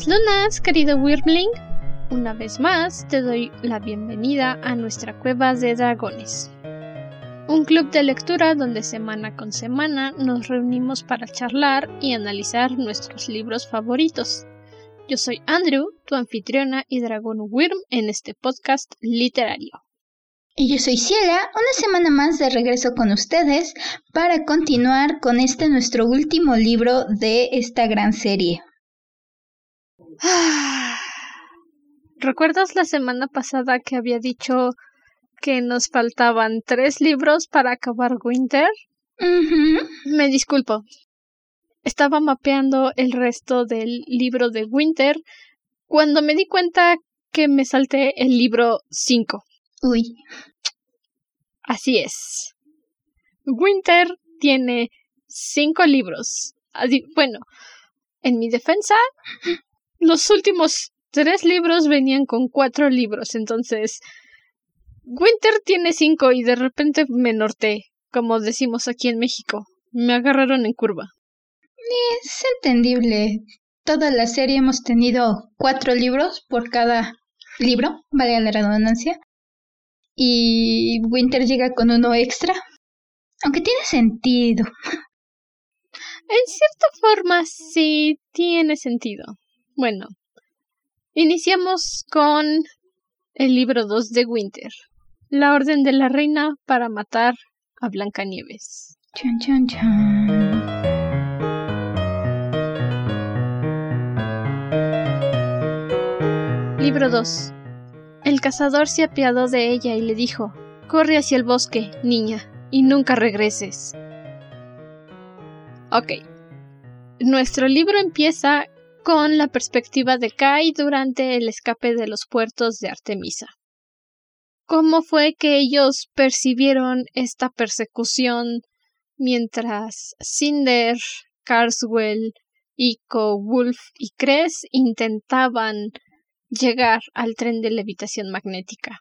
Buenas lunas, querido Wyrmling. Una vez más te doy la bienvenida a nuestra cueva de dragones. Un club de lectura donde semana con semana nos reunimos para charlar y analizar nuestros libros favoritos. Yo soy Andrew, tu anfitriona y dragón Wyrm en este podcast literario. Y yo soy Ciela, una semana más de regreso con ustedes para continuar con este nuestro último libro de esta gran serie. ¿Recuerdas la semana pasada que había dicho que nos faltaban tres libros para acabar Winter? Me disculpo. Estaba mapeando el resto del libro de Winter cuando me di cuenta que me salté el libro 5. Uy. Así es. Winter tiene cinco libros. Bueno, en mi defensa, los últimos tres libros venían con cuatro libros, entonces Winter tiene cinco y de repente me norté, como decimos aquí en México. Me agarraron en curva. Es entendible. Toda la serie hemos tenido cuatro libros por cada libro, vale la redundancia. Y Winter llega con uno extra. Aunque tiene sentido. En cierta forma sí tiene sentido. Bueno, iniciamos con el libro 2 de Winter, La Orden de la Reina para matar a Blancanieves. Chan, chan, chan. Libro 2. El cazador se apiadó de ella y le dijo, Corre hacia el bosque, niña, y nunca regreses. Ok. Nuestro libro empieza con la perspectiva de Kai durante el escape de los puertos de Artemisa. ¿Cómo fue que ellos percibieron esta persecución mientras Cinder, Carswell, Ico, Wolf y Cres intentaban llegar al tren de levitación magnética?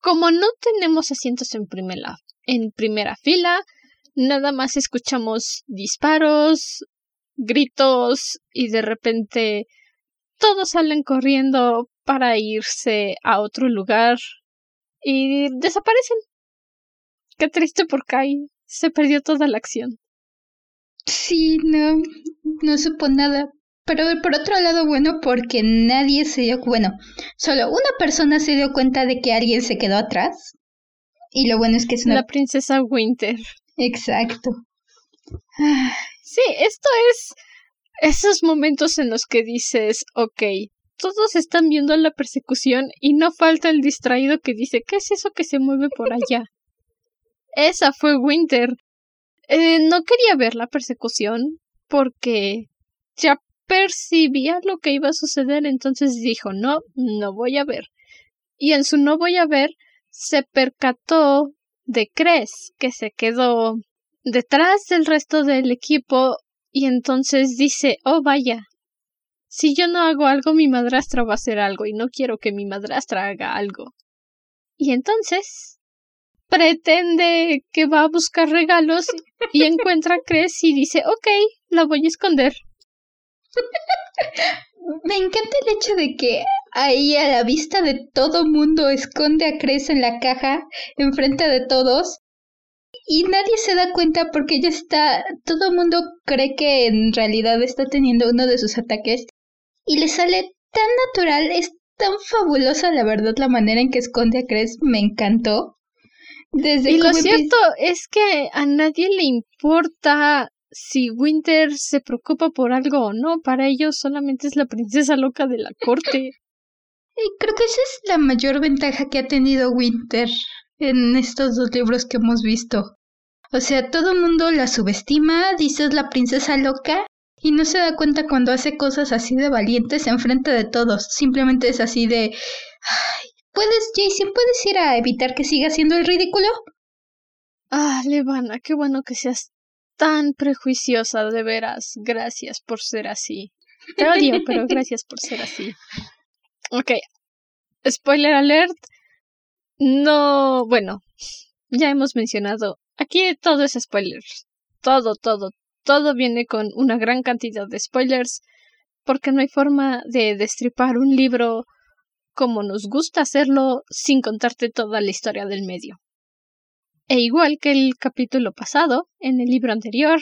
Como no tenemos asientos en primera, en primera fila, nada más escuchamos disparos, gritos y de repente todos salen corriendo para irse a otro lugar y desaparecen. Qué triste por Kai. Se perdió toda la acción. Sí, no, no supo nada. Pero por otro lado, bueno, porque nadie se dio, bueno, solo una persona se dio cuenta de que alguien se quedó atrás. Y lo bueno es que es una... La princesa Winter. Exacto. Sí, esto es esos momentos en los que dices, ok, todos están viendo la persecución y no falta el distraído que dice, ¿qué es eso que se mueve por allá? Esa fue Winter. Eh, no quería ver la persecución porque ya percibía lo que iba a suceder, entonces dijo, no, no voy a ver. Y en su no voy a ver se percató de Cres, que se quedó detrás del resto del equipo y entonces dice, oh vaya, si yo no hago algo, mi madrastra va a hacer algo y no quiero que mi madrastra haga algo. Y entonces pretende que va a buscar regalos y encuentra a Cres y dice, ok, la voy a esconder. Me encanta el hecho de que ahí a la vista de todo mundo esconde a Cres en la caja enfrente de todos y nadie se da cuenta porque ya está, todo el mundo cree que en realidad está teniendo uno de sus ataques y le sale tan natural, es tan fabulosa la verdad la manera en que esconde a Cres, me encantó. Desde y lo cierto es que a nadie le importa si Winter se preocupa por algo o no, para ellos solamente es la princesa loca de la corte. Y creo que esa es la mayor ventaja que ha tenido Winter en estos dos libros que hemos visto. O sea, todo el mundo la subestima, dice es la princesa loca, y no se da cuenta cuando hace cosas así de valientes en frente de todos. Simplemente es así de... Ay, ¿Puedes, Jason, puedes ir a evitar que siga haciendo el ridículo? Ah, Levana, qué bueno que seas tan prejuiciosa, de veras. Gracias por ser así. Te odio, pero gracias por ser así. Ok. Spoiler alert. No, bueno, ya hemos mencionado, aquí todo es spoilers. Todo, todo, todo viene con una gran cantidad de spoilers. porque no hay forma de destripar un libro como nos gusta hacerlo sin contarte toda la historia del medio. E igual que el capítulo pasado, en el libro anterior,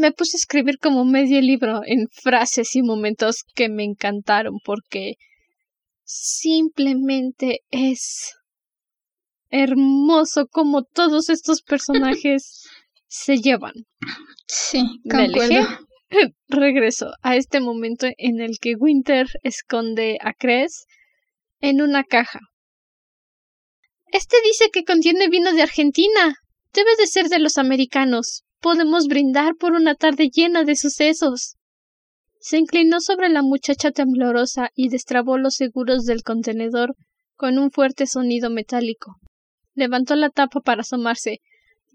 me puse a escribir como medio libro en frases y momentos que me encantaron porque simplemente es hermoso como todos estos personajes se llevan. Sí, concuerdo. Regreso a este momento en el que Winter esconde a Cres en una caja. Este dice que contiene vino de Argentina. Debe de ser de los americanos. Podemos brindar por una tarde llena de sucesos. Se inclinó sobre la muchacha temblorosa y destrabó los seguros del contenedor con un fuerte sonido metálico. Levantó la tapa para asomarse.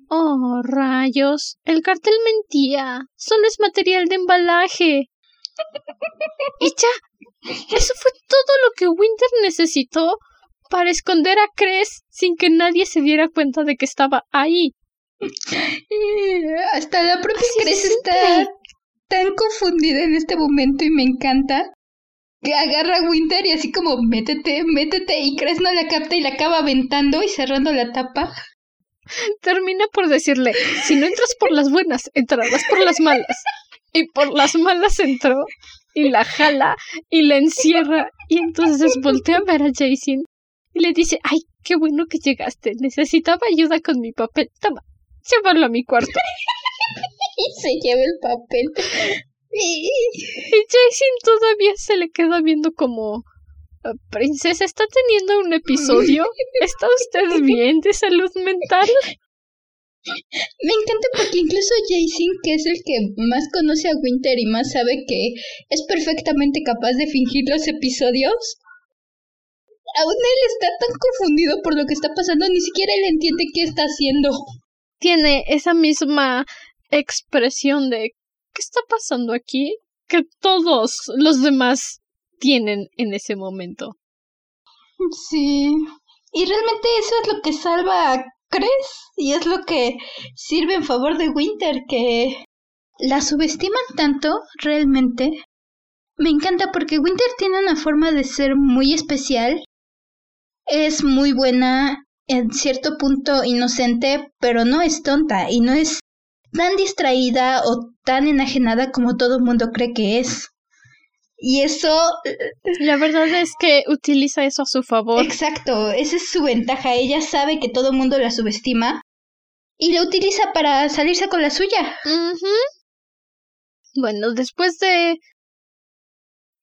Oh, rayos. El cartel mentía. Solo es material de embalaje. y ya. Eso fue todo lo que Winter necesitó para esconder a Cres sin que nadie se diera cuenta de que estaba ahí. Hasta la propia Cres está tan confundida en este momento y me encanta que agarra a Winter y así como métete, métete y Cres no la capta y la acaba aventando y cerrando la tapa. Termina por decirle, si no entras por las buenas, entrarás por las malas. Y por las malas entró y la jala y la encierra y entonces voltea a ver a Jason y le dice, ay, qué bueno que llegaste, necesitaba ayuda con mi papel, toma, llévalo a mi cuarto. y se lleva el papel. Y Jason todavía se le queda viendo como ah, Princesa, ¿está teniendo un episodio? ¿Está usted bien de salud mental? Me encanta porque incluso Jason, que es el que más conoce a Winter y más sabe que es perfectamente capaz de fingir los episodios, aún él está tan confundido por lo que está pasando, ni siquiera él entiende qué está haciendo. Tiene esa misma expresión de ¿qué está pasando aquí? que todos los demás tienen en ese momento. Sí. Y realmente eso es lo que salva a Cres y es lo que sirve en favor de Winter, que la subestiman tanto realmente. Me encanta porque Winter tiene una forma de ser muy especial es muy buena, en cierto punto inocente, pero no es tonta y no es tan distraída o tan enajenada como todo el mundo cree que es. Y eso... La verdad es que utiliza eso a su favor. Exacto, esa es su ventaja. Ella sabe que todo el mundo la subestima y la utiliza para salirse con la suya. Bueno, después de...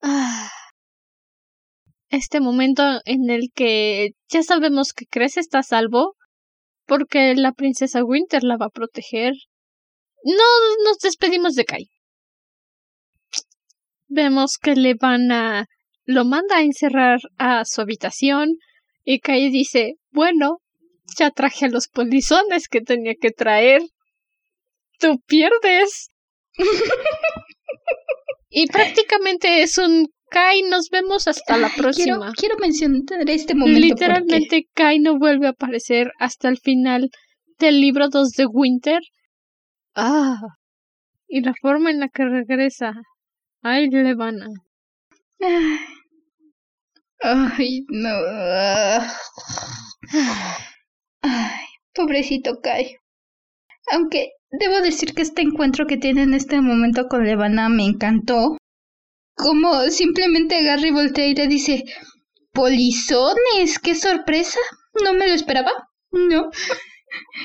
Ah, este momento en el que ya sabemos que Crece está a salvo, porque la princesa Winter la va a proteger. No nos despedimos de Kai. Vemos que le van a lo manda a encerrar a su habitación y Kai dice, bueno, ya traje a los polizones que tenía que traer. Tú pierdes. y prácticamente es un Kai, nos vemos hasta la próxima. Quiero, mencionar este momento. Literalmente, Kai no vuelve a aparecer hasta el final del libro 2 de Winter. Ah, y la forma en la que regresa. Ay, Levana. Ay, no. Ay, pobrecito Kai. Aunque debo decir que este encuentro que tiene en este momento con Levana me encantó como simplemente agarra y voltea y le dice, Polizones, qué sorpresa. No me lo esperaba. No.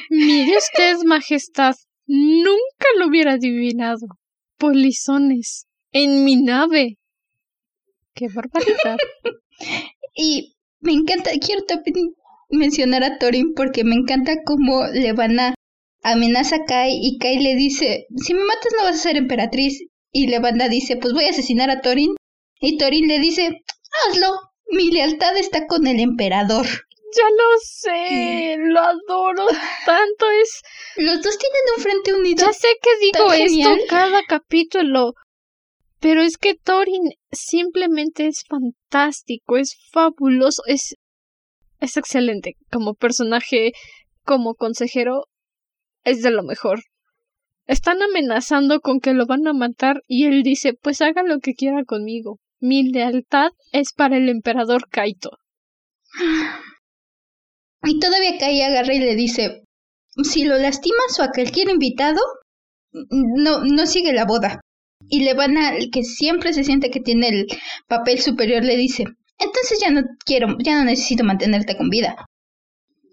Mire usted, Majestad, nunca lo hubiera adivinado. Polizones, en mi nave. Qué barbaridad. y me encanta, quiero también mencionar a Thorin porque me encanta cómo le van a amenaza a Kai y Kai le dice, si me matas no vas a ser emperatriz. Y Levanda dice, pues voy a asesinar a Thorin. Y Thorin le dice, hazlo, mi lealtad está con el emperador. Ya lo sé, lo adoro tanto, es... Los dos tienen un frente unido. Ya sé que digo esto cada capítulo, pero es que Thorin simplemente es fantástico, es fabuloso, es... es excelente como personaje, como consejero, es de lo mejor Están amenazando con que lo van a matar y él dice, pues haga lo que quiera conmigo. Mi lealtad es para el emperador Kaito. Y todavía Kai agarra y le dice, si lo lastimas o a cualquier invitado, no, no sigue la boda. Y le van a, que siempre se siente que tiene el papel superior, le dice, entonces ya no quiero, ya no necesito mantenerte con vida.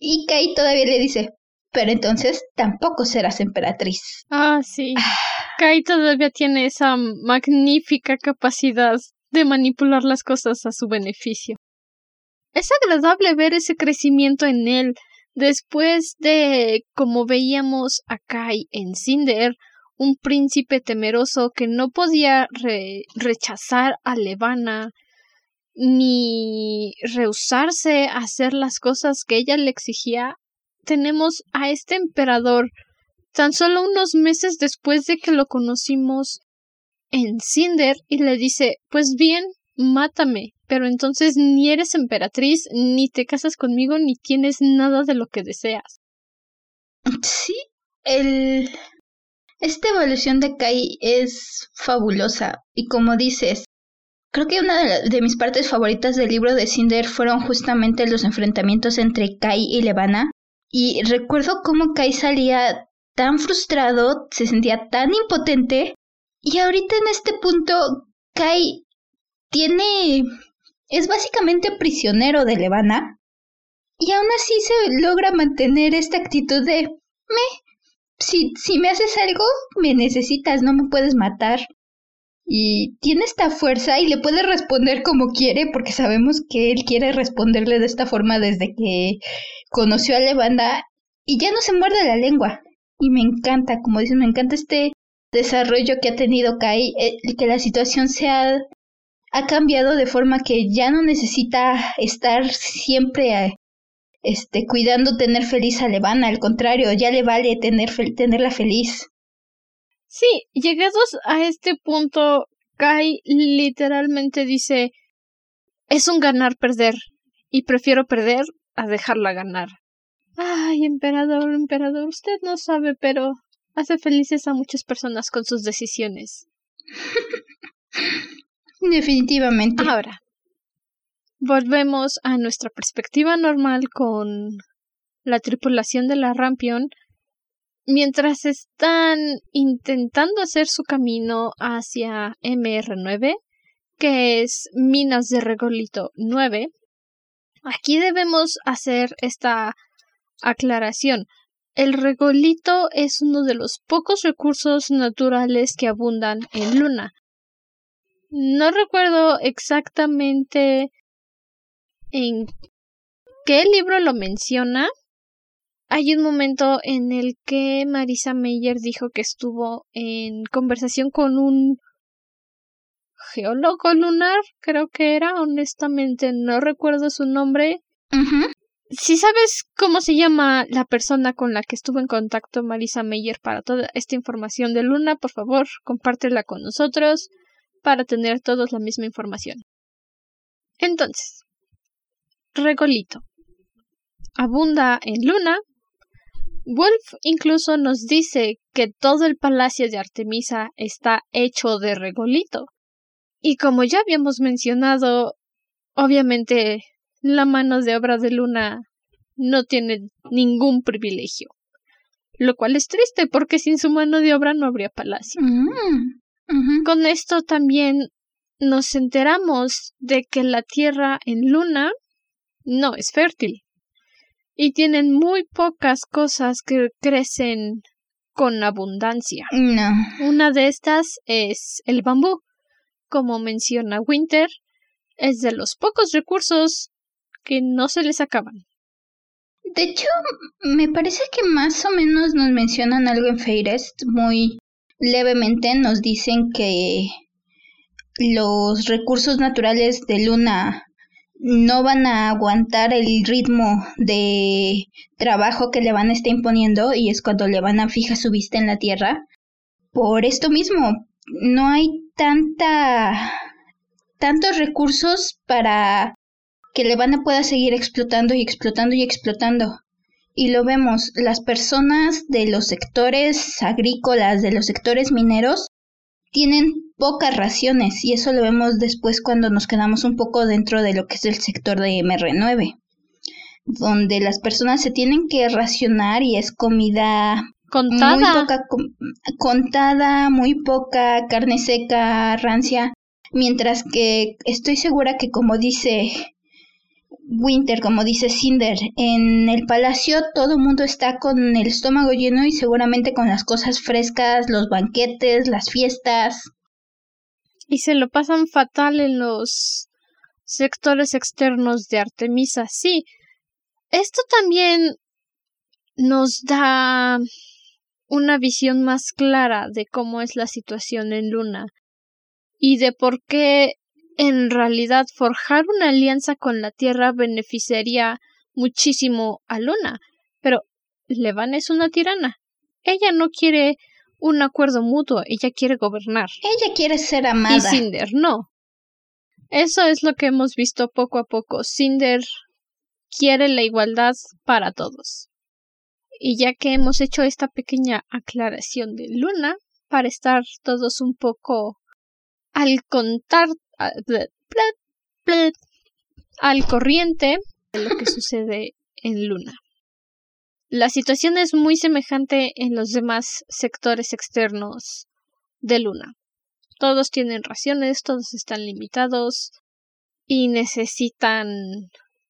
Y Kai todavía le dice, pero entonces tampoco serás emperatriz. Ah, sí. Kai todavía tiene esa magnífica capacidad de manipular las cosas a su beneficio. Es agradable ver ese crecimiento en él. Después de, como veíamos a Kai en Cinder, un príncipe temeroso que no podía rechazar a Levana ni rehusarse a hacer las cosas que ella le exigía, tenemos a este emperador. Tan solo unos meses después de que lo conocimos en Cinder y le dice pues bien, mátame, pero entonces ni eres emperatriz, ni te casas conmigo, ni tienes nada de lo que deseas. Sí, el... Esta evolución de Kai es fabulosa y como dices, creo que una de, de, mis partes favoritas del libro de Cinder fueron justamente los enfrentamientos entre Kai y Levana. Y recuerdo cómo Kai salía tan frustrado, se sentía tan impotente. Y ahorita en este punto, Kai tiene... es básicamente prisionero de Levana. Y aún así se logra mantener esta actitud de... me... Si, si me haces algo, me necesitas, no me puedes matar. Y tiene esta fuerza y le puede responder como quiere, porque sabemos que él quiere responderle de esta forma desde que conoció a Levana y ya no se muerde la lengua. Y me encanta, como dicen, me encanta este desarrollo que ha tenido Kai, eh, que la situación se ha cambiado de forma que ya no necesita estar siempre este, cuidando tener feliz a Levana, al contrario, ya le vale tener tenerla feliz. Sí, llegados a este punto, Kai literalmente dice es un ganar-perder, y prefiero perder a dejarla ganar. Ay, emperador, emperador, usted no sabe, pero hace felices a muchas personas con sus decisiones. Definitivamente. Ahora, volvemos a nuestra perspectiva normal con la tripulación de la Rampion mientras están intentando hacer su camino hacia MR9, que es Minas de Regolito 9. Aquí debemos hacer esta aclaración. El regolito es uno de los pocos recursos naturales que abundan en Luna. No recuerdo exactamente en qué libro lo menciona. Hay un momento en el que Marisa Meyer dijo que estuvo en conversación con un geólogo lunar, creo que era, honestamente no recuerdo su nombre. Si sabes cómo se llama la persona con la que estuvo en contacto Marisa Meyer para toda esta información de Luna, por favor, compártela con nosotros para tener todos la misma información. Entonces, regolito. Abunda en luna. Wolf incluso nos dice que todo el palacio de Artemisa está hecho de regolito. Y como ya habíamos mencionado, obviamente la mano de obra de Luna no tiene ningún privilegio. Lo cual es triste porque sin su mano de obra no habría palacio. Mm. Con esto también nos enteramos de que la tierra en luna no es fértil y tienen muy pocas cosas que crecen con abundancia. No. Una de estas es el bambú. Como menciona Winter, es de los pocos recursos que no se les acaban. De hecho, me parece que más o menos nos mencionan algo en Feirest muy levemente nos dicen que los recursos naturales de Luna no van a aguantar el ritmo de trabajo que le van a estar imponiendo y es cuando le van a su vista en la Tierra. Por esto mismo, no hay tanta tantos recursos para que le van a pueda seguir explotando y explotando y explotando. Y lo vemos, las personas de los sectores agrícolas, de los sectores mineros, tienen pocas raciones y eso lo vemos después cuando nos quedamos un poco dentro de lo que es el sector de MR9, donde las personas se tienen que racionar y es comida contada, muy poca, contada, muy poca, carne seca, rancia, mientras que estoy segura que como dice Winter, como dice Cinder, en el palacio todo el mundo está con el estómago lleno y seguramente con las cosas frescas, los banquetes, las fiestas. Y se lo pasan fatal en los sectores externos de Artemisa. Sí, esto también nos da una visión más clara de cómo es la situación en Luna y de por qué en realidad forjar una alianza con la Tierra beneficiaría muchísimo a Luna. Pero Levan es una tirana. Ella no quiere un acuerdo mutuo, ella quiere gobernar. Ella quiere ser amada. Y Cinder no. Eso es lo que hemos visto poco a poco. Cinder quiere la igualdad para todos. Y ya que hemos hecho esta pequeña aclaración de Luna, para estar todos un poco al contar al corriente de lo que sucede en Luna. La situación es muy semejante en los demás sectores externos de Luna. Todos tienen raciones, todos están limitados y necesitan,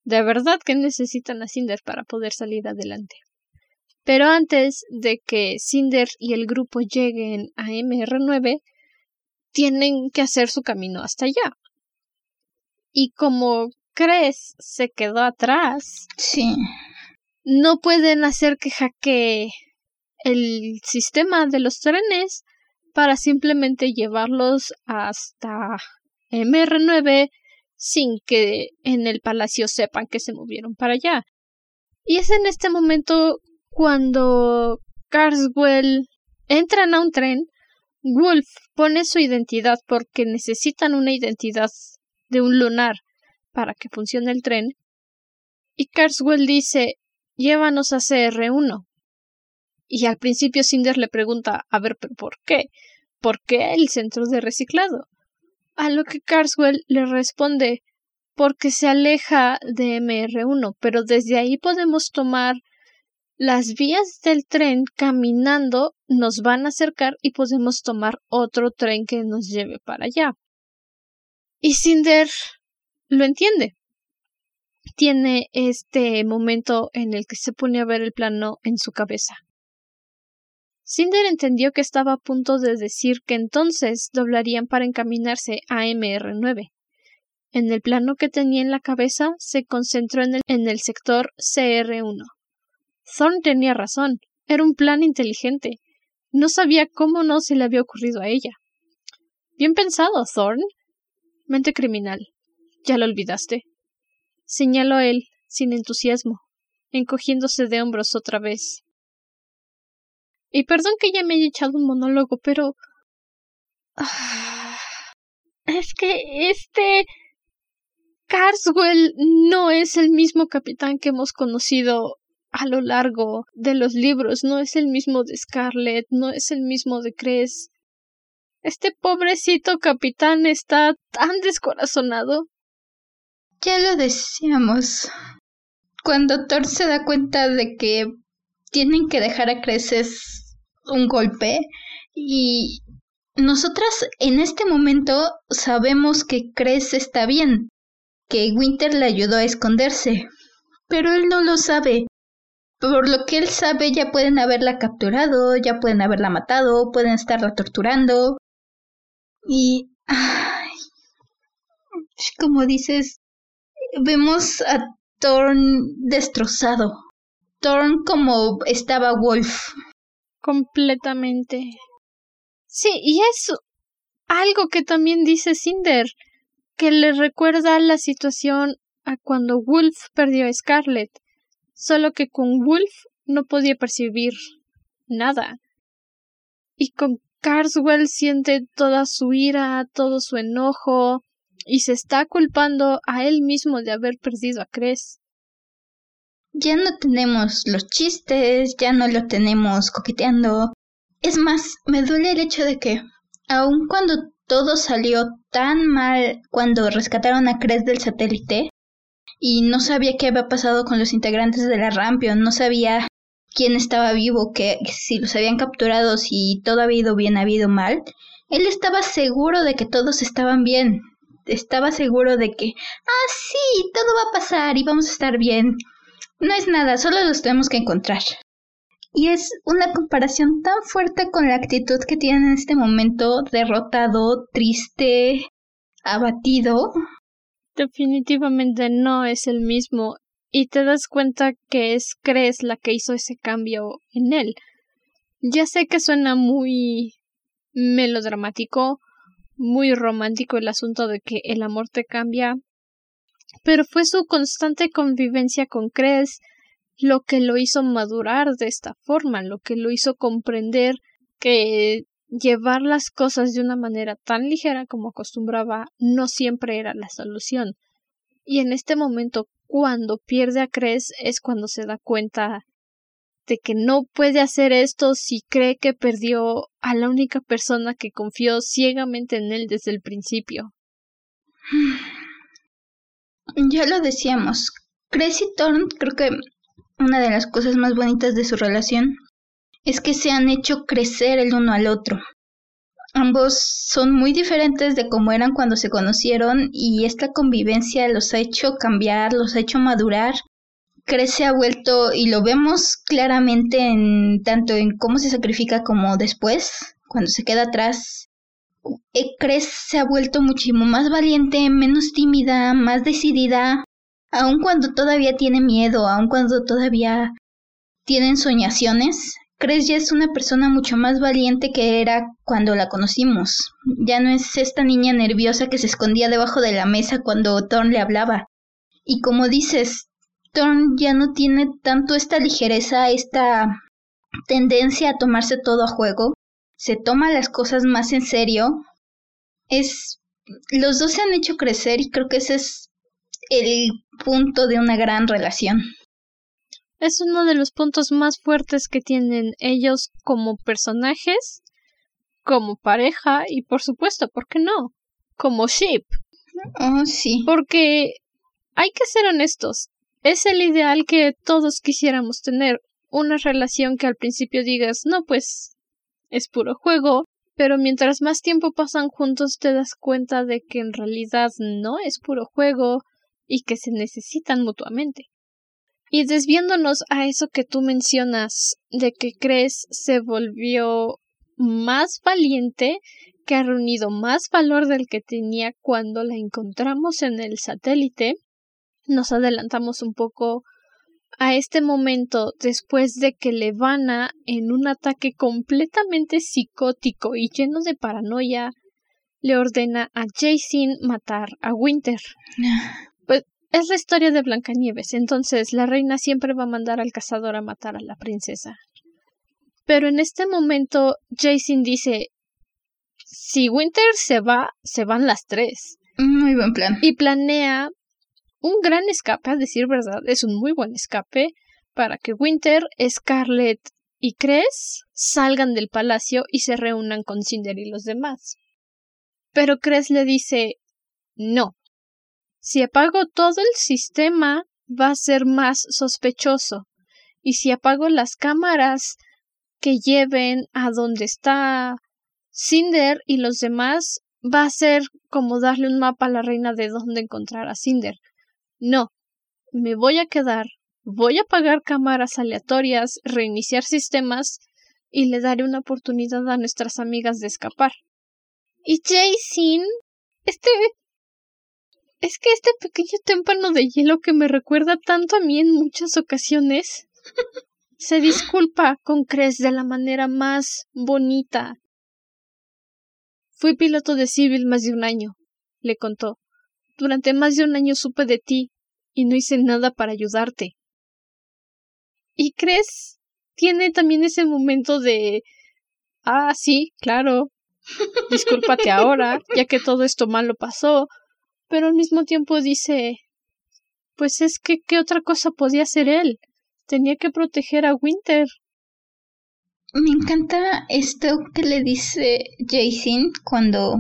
de verdad que necesitan a Cinder para poder salir adelante. Pero antes de que Cinder y el grupo lleguen a MR9, tienen que hacer su camino hasta allá. Y como Cres se quedó atrás, sí. no pueden hacer que hackee el sistema de los trenes para simplemente llevarlos hasta MR9 sin que en el palacio sepan que se movieron para allá. Y es en este momento cuando Carswell entran a un tren Wolf pone su identidad porque necesitan una identidad de un lunar para que funcione el tren. Y Carswell dice llévanos a CR1. Y al principio Cinder le pregunta a ver, ¿pero por qué? ¿Por qué el centro de reciclado? A lo que Carswell le responde porque se aleja de MR1, pero desde ahí podemos tomar las vías del tren caminando nos van a acercar y podemos tomar otro tren que nos lleve para allá. Y Cinder lo entiende. Tiene este momento en el que se pone a ver el plano en su cabeza. Cinder entendió que estaba a punto de decir que entonces doblarían para encaminarse a MR9. En el plano que tenía en la cabeza se concentró en el, en el sector CR1. Thorn tenía razón. Era un plan inteligente. No sabía cómo no se le había ocurrido a ella. Bien pensado, Thorn. Mente criminal. ¿Ya lo olvidaste? Señaló él, sin entusiasmo, encogiéndose de hombros otra vez. Y perdón que ya me haya echado un monólogo, pero. Ah, es que este. Carswell no es el mismo capitán que hemos conocido a lo largo de los libros. No es el mismo de Scarlett, no es el mismo de Cres. Este pobrecito capitán está tan descorazonado. Ya lo decíamos. Cuando Thor se da cuenta de que tienen que dejar a Creces un golpe y nosotras en este momento sabemos que Cres está bien, que Winter le ayudó a esconderse, pero él no lo sabe por lo que él sabe, ya pueden haberla capturado, ya pueden haberla matado, pueden estarla torturando. Y... Como dices, vemos a Thorn destrozado. Thorn como estaba Wolf. Completamente. Sí, y es algo que también dice Cinder, que le recuerda la situación a cuando Wolf perdió a Scarlett solo que con Wolf no podía percibir nada. Y con Carswell siente toda su ira, todo su enojo, y se está culpando a él mismo de haber perdido a Cres. ya no tenemos los chistes, ya no lo tenemos coqueteando. Es más, me duele el hecho de que, aun cuando todo salió tan mal cuando rescataron a Cres del satélite, y no sabía qué había pasado con los integrantes de la Rampion, no sabía quién estaba vivo, que si los habían capturado, si todo había ido bien, había ido mal, él estaba seguro de que todos estaban bien. Estaba seguro de que, ah, sí, todo va a pasar y vamos a estar bien. No es nada, solo los tenemos que encontrar. Y es una comparación tan fuerte con la actitud que tiene en este momento, derrotado, triste, abatido. Definitivamente no es el mismo y te das cuenta que es Cres la que hizo ese cambio en él. Ya sé que suena muy melodramático, muy romántico el asunto de que el amor te cambia, pero fue su constante convivencia con Cres lo que lo hizo madurar de esta forma, lo que lo hizo comprender que llevar las cosas de una manera tan ligera como acostumbraba no siempre era la solución. Y en este momento cuando pierde a Cres es cuando se da cuenta de que no puede hacer esto si cree que perdió a la única persona que confió ciegamente en él desde el principio. Ya lo decíamos, Cres y Thorn creo que una de las cosas más bonitas de su relación es que se han hecho crecer el uno al otro. Ambos son muy diferentes de cómo eran cuando se conocieron y esta convivencia los ha hecho cambiar, los ha hecho madurar. Crece ha vuelto y lo vemos claramente en tanto en cómo se sacrifica como después, cuando se queda atrás. Crece se ha vuelto muchísimo más valiente, menos tímida, más decidida, aun cuando todavía tiene miedo, aun cuando todavía tienen soñaciones, Cres ya es una persona mucho más valiente que era cuando la conocimos. Ya no es esta niña nerviosa que se escondía debajo de la mesa cuando Thorn le hablaba. Y como dices, Thorn ya no tiene tanto esta ligereza, esta tendencia a tomarse todo a juego. Se toma las cosas más en serio. Es. Los dos se han hecho crecer y creo que ese es el punto de una gran relación. Es uno de los puntos más fuertes que tienen ellos como personajes, como pareja y por supuesto, ¿por qué no? Como ship. Oh, sí. Porque hay que ser honestos. Es el ideal que todos quisiéramos tener. Una relación que al principio digas, no, pues es puro juego, pero mientras más tiempo pasan juntos te das cuenta de que en realidad no es puro juego y que se necesitan mutuamente. Y desviándonos a eso que tú mencionas, de que crees se volvió más valiente, que ha reunido más valor del que tenía cuando la encontramos en el satélite, nos adelantamos un poco a este momento después de que Levana, en un ataque completamente psicótico y lleno de paranoia, le ordena a Jason matar a Winter. Es la historia de Blancanieves, entonces la reina siempre va a mandar al cazador a matar a la princesa. Pero en este momento Jason dice si Winter se va, se van las tres. Muy buen plan. Y planea un gran escape, a decir verdad, es un muy buen escape para que Winter, Scarlet y Cres salgan del palacio y se reúnan con Cinder y los demás. Pero Cres le dice no, si apago todo el sistema, va a ser más sospechoso. Y si apago las cámaras que lleven a donde está Cinder y los demás, va a ser como darle un mapa a la reina de dónde encontrar a Cinder. No, me voy a quedar, voy a apagar cámaras aleatorias, reiniciar sistemas y le daré una oportunidad a nuestras amigas de escapar. Y Jason, este es que este pequeño témpano de hielo que me recuerda tanto a mí en muchas ocasiones se disculpa con Cres de la manera más bonita. Fui piloto de civil más de un año, le contó. Durante más de un año supe de ti y no hice nada para ayudarte. ¿Y Cres tiene también ese momento de Ah, sí, claro. Discúlpate ahora, ya que todo esto malo pasó, pero al mismo tiempo dice Pues es que, ¿qué otra cosa podía hacer él? Tenía que proteger a Winter. Me encanta esto que le dice Jason cuando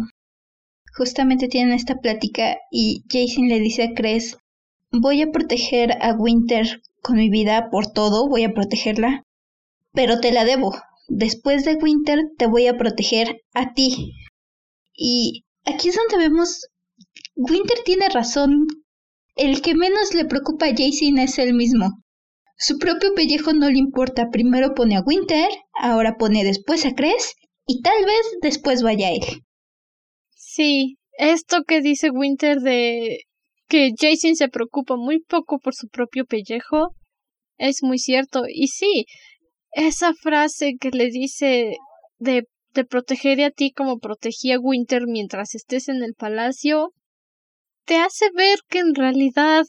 justamente tienen esta plática y Jason le dice a Cres, voy a proteger a Winter con mi vida por todo, voy a protegerla, pero te la debo. Después de Winter te voy a proteger a ti. Y aquí es donde vemos, Winter tiene razón. El que menos le preocupa a Jason es él mismo. Su propio pellejo no le importa. Primero pone a Winter, ahora pone después a Cres y tal vez después vaya él. Sí, esto que dice Winter de que Jason se preocupa muy poco por su propio pellejo es muy cierto. Y sí, esa frase que le dice de, de proteger a ti como protegía Winter mientras estés en el palacio, te hace ver que en realidad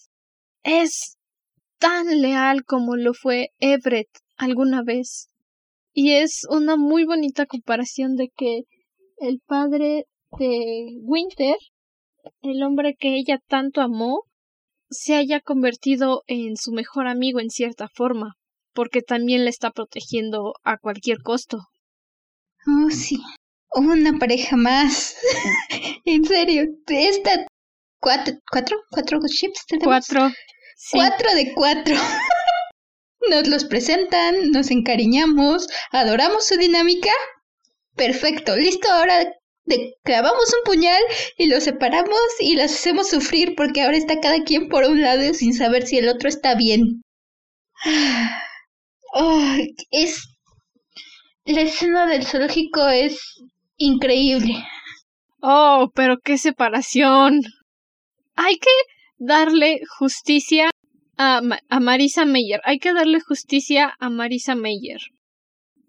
es tan leal como lo fue Everett alguna vez. Y es una muy bonita comparación de que el padre de Winter, el hombre que ella tanto amó, se haya convertido en su mejor amigo en cierta forma, porque también le está protegiendo a cualquier costo. Oh, sí. Una pareja más. en serio. Esta. ¿Cuatro? ¿Cuatro? ¿Cuatro chips tenemos? Cuatro. Cuatro de cuatro. Nos los presentan, nos encariñamos, adoramos su dinámica. Perfecto, listo, ahora de, clavamos un puñal y lo separamos y las hacemos sufrir porque ahora está cada quien por un lado sin saber si el otro está bien. es la escena del zoológico es increíble. Oh, pero qué separación. Hay que darle justicia a, a Marisa Meyer. Hay que darle justicia a Marisa Meyer.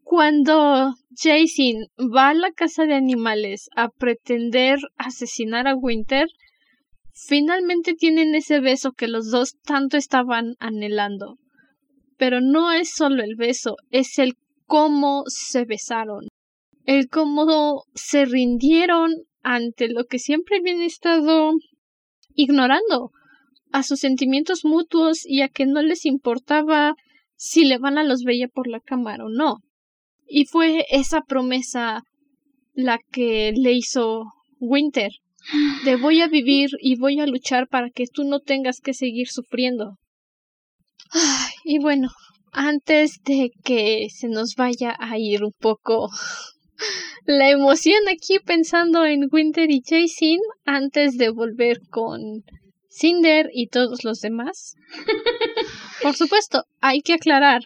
Cuando Jason va a la casa de animales a pretender asesinar a Winter, finalmente tienen ese beso que los dos tanto estaban anhelando. Pero no es solo el beso, es el cómo se besaron, el cómo se rindieron ante lo que siempre habían estado ignorando, a sus sentimientos mutuos y a que no les importaba si le van a los veía por la cámara o no. Y fue esa promesa la que le hizo Winter de voy a vivir y voy a luchar para que tú no tengas que seguir sufriendo. y bueno, antes de que se nos vaya a ir un poco la emoción aquí pensando en Winter y Jason antes de volver con Cinder y todos los demás. Por supuesto, hay que aclarar.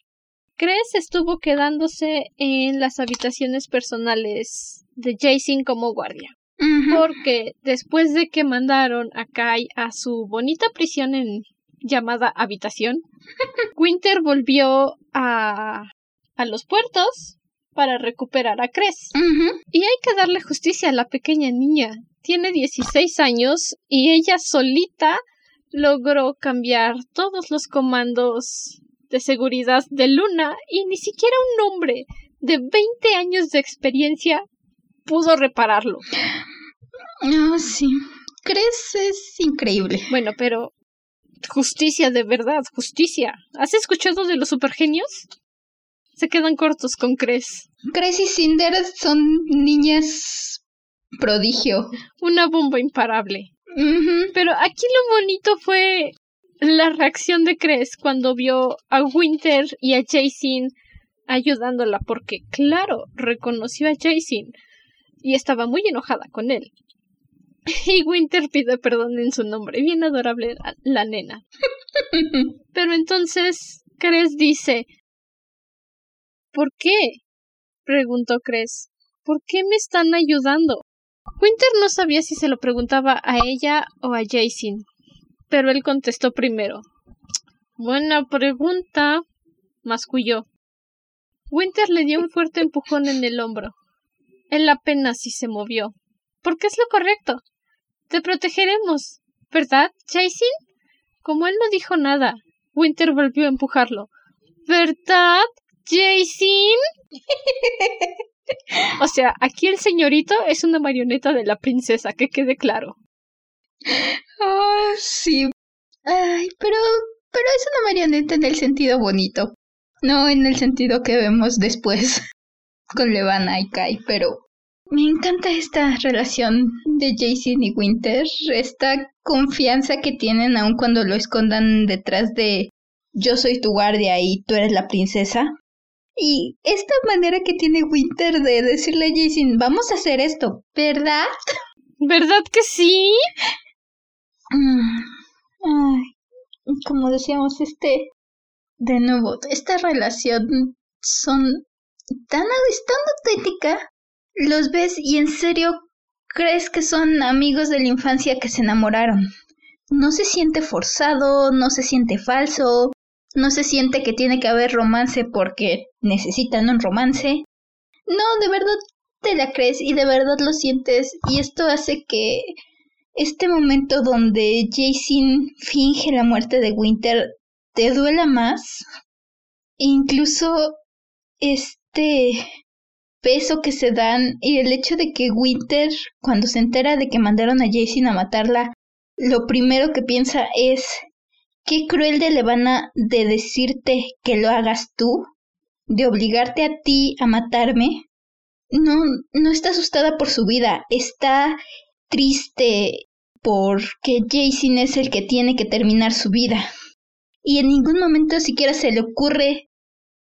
Chris estuvo quedándose en las habitaciones personales de Jason como guardia. Porque después de que mandaron a Kai a su bonita prisión en llamada habitación, Winter volvió a, a los puertos para recuperar a Cres. Y hay que darle justicia a la pequeña niña. Tiene 16 años y ella solita logró cambiar todos los comandos de seguridad de Luna y ni siquiera un hombre de 20 años de experiencia pudo repararlo. Ah, sí. Cres es increíble. Bueno, pero justicia de verdad, justicia. ¿Has escuchado de los supergenios? Se quedan cortos con Cres. Cres y Cinder son niñas prodigio. Una bomba imparable. Pero aquí lo bonito fue la reacción de Cres cuando vio a Winter y a Jason ayudándola, porque claro, reconoció a Jason y estaba muy enojada con él. Y Winter pide perdón en su nombre, bien adorable la, la nena. Pero entonces Cres dice ¿Por qué? preguntó Cres. ¿Por qué me están ayudando? Winter no sabía si se lo preguntaba a ella o a Jason, pero él contestó primero. Buena pregunta, masculló. Winter le dio un fuerte empujón en el hombro. Él apenas si se movió. Porque es lo correcto. Te protegeremos, ¿verdad, Jason? Como él no dijo nada, Winter volvió a empujarlo. ¿Verdad? Jason. o sea, aquí el señorito es una marioneta de la princesa, que quede claro. Oh, sí. Ay, pero, pero es una marioneta en el sentido bonito, no en el sentido que vemos después con Levana y Kai, pero me encanta esta relación de Jason y Winter, esta confianza que tienen aun cuando lo escondan detrás de yo soy tu guardia y tú eres la princesa. Y esta manera que tiene Winter de decirle a Jason, vamos a hacer esto, ¿verdad? ¿Verdad que sí? Mm, ay, como decíamos, este, de nuevo, esta relación son tan, tan auténtica. Los ves y en serio crees que son amigos de la infancia que se enamoraron. No se siente forzado, no se siente falso, no se siente que tiene que haber romance porque necesitan un romance. No, de verdad te la crees y de verdad lo sientes y esto hace que este momento donde Jason finge la muerte de Winter te duela más. Incluso este peso que se dan y el hecho de que Winter, cuando se entera de que mandaron a Jason a matarla, lo primero que piensa es qué cruel de Levana de decirte que lo hagas tú, de obligarte a ti a matarme. No, no está asustada por su vida, está triste porque Jason es el que tiene que terminar su vida. Y en ningún momento siquiera se le ocurre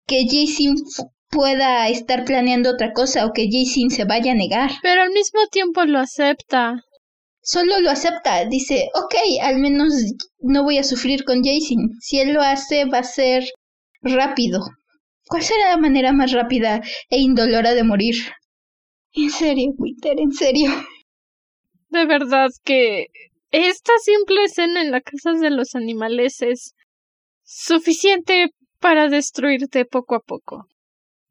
que Jason pueda estar planeando otra cosa o que Jason se vaya a negar. Pero al mismo tiempo lo acepta. Solo lo acepta, dice, ok, al menos no voy a sufrir con Jason. Si él lo hace, va a ser rápido. ¿Cuál será la manera más rápida e indolora de morir? En serio, Winter, en serio. De verdad que esta simple escena en la casa de los animales es suficiente para destruirte poco a poco.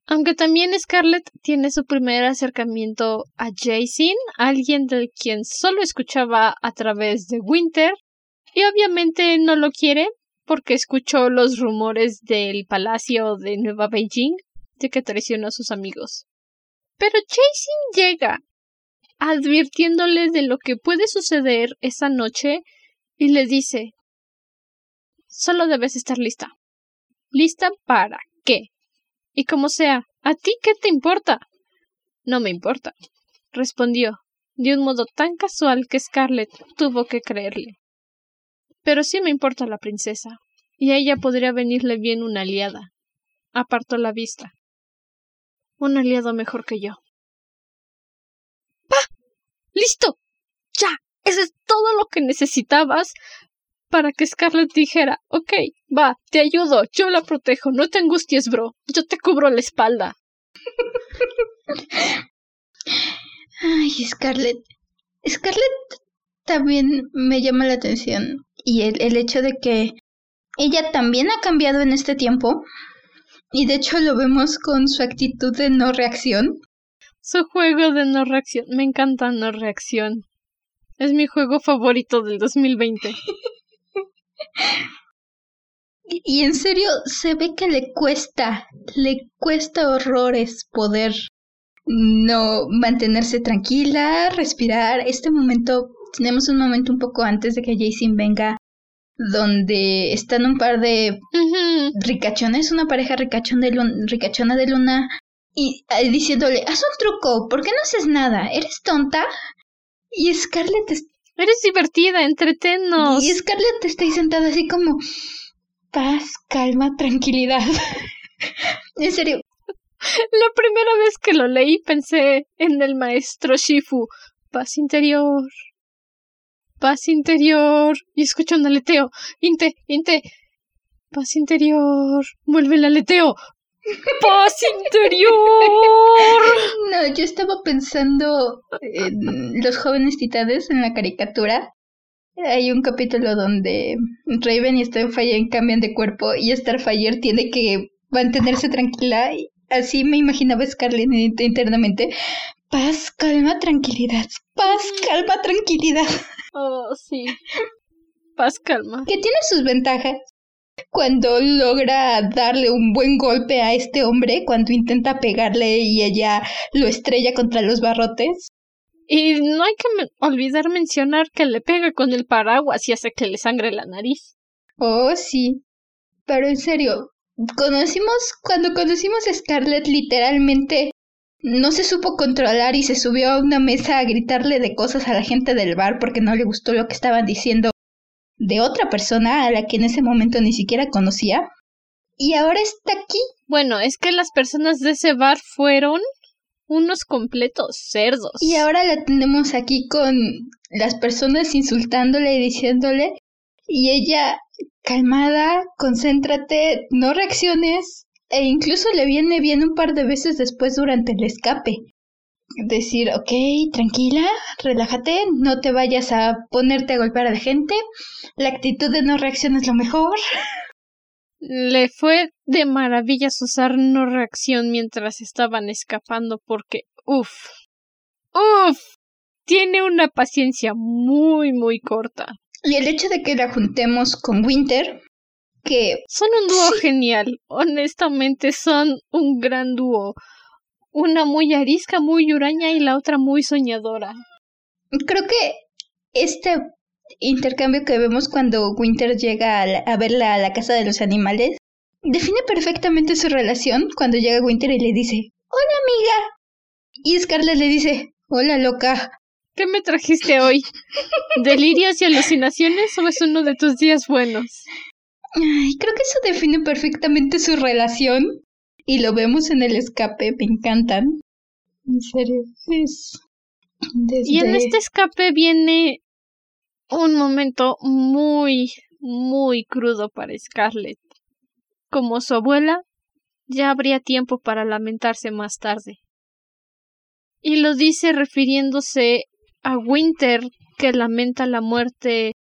Aunque también Scarlett tiene su primer acercamiento a Jason, alguien del quien solo escuchaba a través de Winter, y obviamente no lo quiere porque escuchó los rumores del palacio de Nueva Beijing de que traicionó a sus amigos. Pero Jason llega, advirtiéndole de lo que puede suceder esa noche, y le dice Solo debes estar lista. ¿Lista para qué? Y como sea, ¿a ti qué te importa? No me importa, respondió, de un modo tan casual que Scarlett tuvo que creerle. Pero sí me importa la princesa, y a ella podría venirle bien una aliada. Apartó la vista. Un aliado mejor que yo. ¡Pah! ¡Listo! ¡Ya! Eso es todo lo que necesitabas para que Scarlett dijera, ok, va, te ayudo, yo la protejo, no te angusties, bro, yo te cubro la espalda. Ay, Scarlett. Scarlett también me llama la atención y el, el hecho de que ella también ha cambiado en este tiempo y de hecho lo vemos con su actitud de no reacción. Su juego de no reacción, me encanta no reacción. Es mi juego favorito del 2020. Y en serio, se ve que le cuesta, le cuesta horrores poder no mantenerse tranquila, respirar. Este momento, tenemos un momento un poco antes de que Jason venga, donde están un par de ricachones, una pareja ricachón de ricachona de luna, y eh, diciéndole, haz un truco, ¿por qué no haces nada? ¿Eres tonta? Y Scarlett Eres divertida, entretennos. Y Scarlett está ahí sentada así como paz, calma, tranquilidad. en serio. La primera vez que lo leí pensé en el maestro Shifu. Paz interior. Paz interior. Y escucho un aleteo. Inte, inte. Paz interior. Vuelve el aleteo. ¡Paz interior! No, yo estaba pensando en los jóvenes titanes en la caricatura. Hay un capítulo donde Raven y Starfire cambian de cuerpo y Starfire tiene que mantenerse tranquila. Así me imaginaba Scarlett internamente. Paz, calma, tranquilidad. Paz, calma, tranquilidad. Oh, sí. Paz, calma. Que tiene sus ventajas cuando logra darle un buen golpe a este hombre, cuando intenta pegarle y ella lo estrella contra los barrotes. Y no hay que olvidar mencionar que le pega con el paraguas y hace que le sangre la nariz. Oh, sí. Pero en serio, conocimos, cuando conocimos a Scarlett literalmente no se supo controlar y se subió a una mesa a gritarle de cosas a la gente del bar porque no le gustó lo que estaban diciendo de otra persona a la que en ese momento ni siquiera conocía. Y ahora está aquí. Bueno, es que las personas de ese bar fueron unos completos cerdos. Y ahora la tenemos aquí con las personas insultándole y diciéndole. Y ella, calmada, concéntrate, no reacciones. E incluso le viene bien un par de veces después durante el escape. Decir, ok, tranquila, relájate, no te vayas a ponerte a golpear a la gente. La actitud de no reacción es lo mejor. Le fue de maravillas usar no reacción mientras estaban escapando porque, uff, uff, tiene una paciencia muy, muy corta. Y el hecho de que la juntemos con Winter, que... Son un dúo genial, honestamente son un gran dúo. Una muy arisca, muy huraña y la otra muy soñadora. Creo que este intercambio que vemos cuando Winter llega a, verla a la casa de los animales define perfectamente su relación cuando llega Winter y le dice, hola amiga. Y Scarlett le dice, hola loca. ¿Qué me trajiste hoy? ¿Delirios y alucinaciones o es uno de tus días buenos? Ay, creo que eso define perfectamente su relación. Y lo vemos en el escape, me encantan. En serio, es... Y en este escape viene un momento muy, muy crudo para Scarlett. Como su abuela, ya habría tiempo para lamentarse más tarde. Y lo dice refiriéndose a Winter, que lamenta la muerte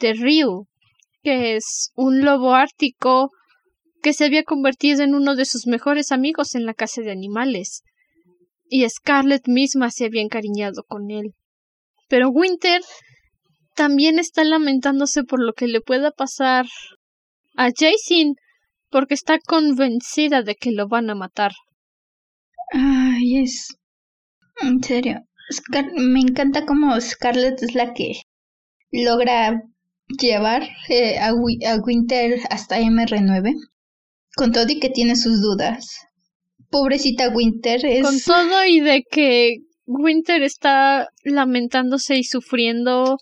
de Ryu, que es un lobo ártico que se había convertido en uno de sus mejores amigos en la casa de animales, y Scarlett misma se había encariñado con él. Pero Winter también está lamentándose por lo que le pueda pasar a Jason, porque está convencida de que lo van a matar. Ay, es... En serio. Me encanta cómo Scarlett es la que logra llevar eh, a, Winter hasta MR9. Con todo y que tiene sus dudas. Pobrecita Winter es... Con todo y de que Winter está lamentándose y sufriendo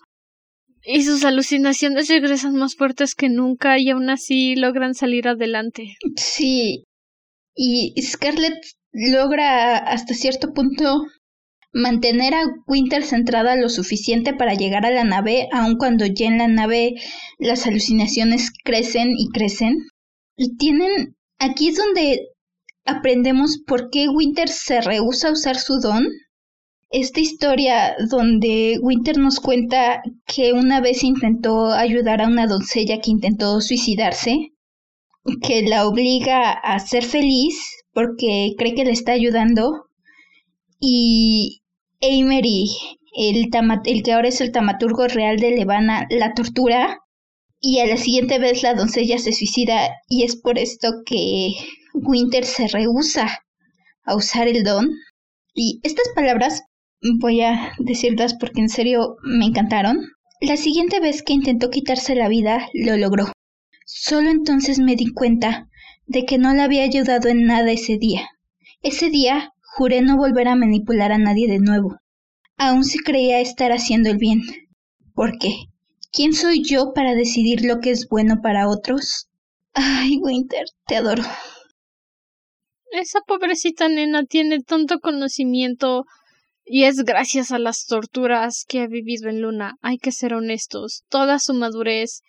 y sus alucinaciones regresan más fuertes que nunca y aún así logran salir adelante. Sí. Y Scarlett logra hasta cierto punto mantener a Winter centrada lo suficiente para llegar a la nave, aun cuando ya en la nave las alucinaciones crecen y crecen. Tienen... Aquí es donde aprendemos por qué Winter se rehúsa a usar su don. Esta historia donde Winter nos cuenta que una vez intentó ayudar a una doncella que intentó suicidarse, que la obliga a ser feliz porque cree que le está ayudando, y Amery, el, el que ahora es el tamaturgo real de Levana, la tortura, y a la siguiente vez la doncella se suicida, y es por esto que Winter se rehúsa a usar el don. Y estas palabras voy a decirlas porque en serio me encantaron. La siguiente vez que intentó quitarse la vida, lo logró. Solo entonces me di cuenta de que no le había ayudado en nada ese día. Ese día juré no volver a manipular a nadie de nuevo, aun si creía estar haciendo el bien. ¿Por qué? ¿Quién soy yo para decidir lo que es bueno para otros? Ay, Winter, te adoro. Esa pobrecita nena tiene tanto conocimiento y es gracias a las torturas que ha vivido en Luna. Hay que ser honestos. Toda su madurez.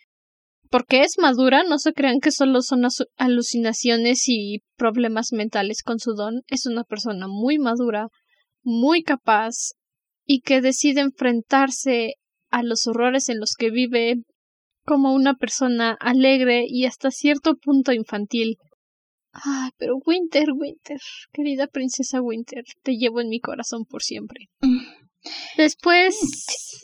Porque es madura, no se crean que solo son alucinaciones y problemas mentales con su don. Es una persona muy madura, muy capaz y que decide enfrentarse a los horrores en los que vive como una persona alegre y hasta cierto punto infantil. Ay, pero Winter, Winter, querida princesa Winter, te llevo en mi corazón por siempre. Mm. Después.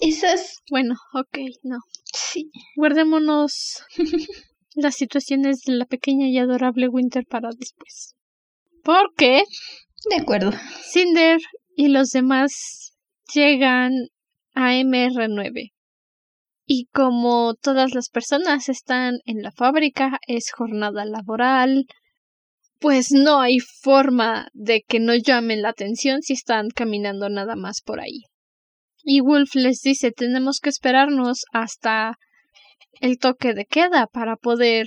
Esas. Bueno, ok, no. Sí. Guardémonos las situaciones de la pequeña y adorable Winter para después. Porque. De acuerdo. Cinder y los demás llegan a MR9. Y como todas las personas están en la fábrica, es jornada laboral, pues no hay forma de que no llamen la atención si están caminando nada más por ahí. Y Wolf les dice tenemos que esperarnos hasta el toque de queda para poder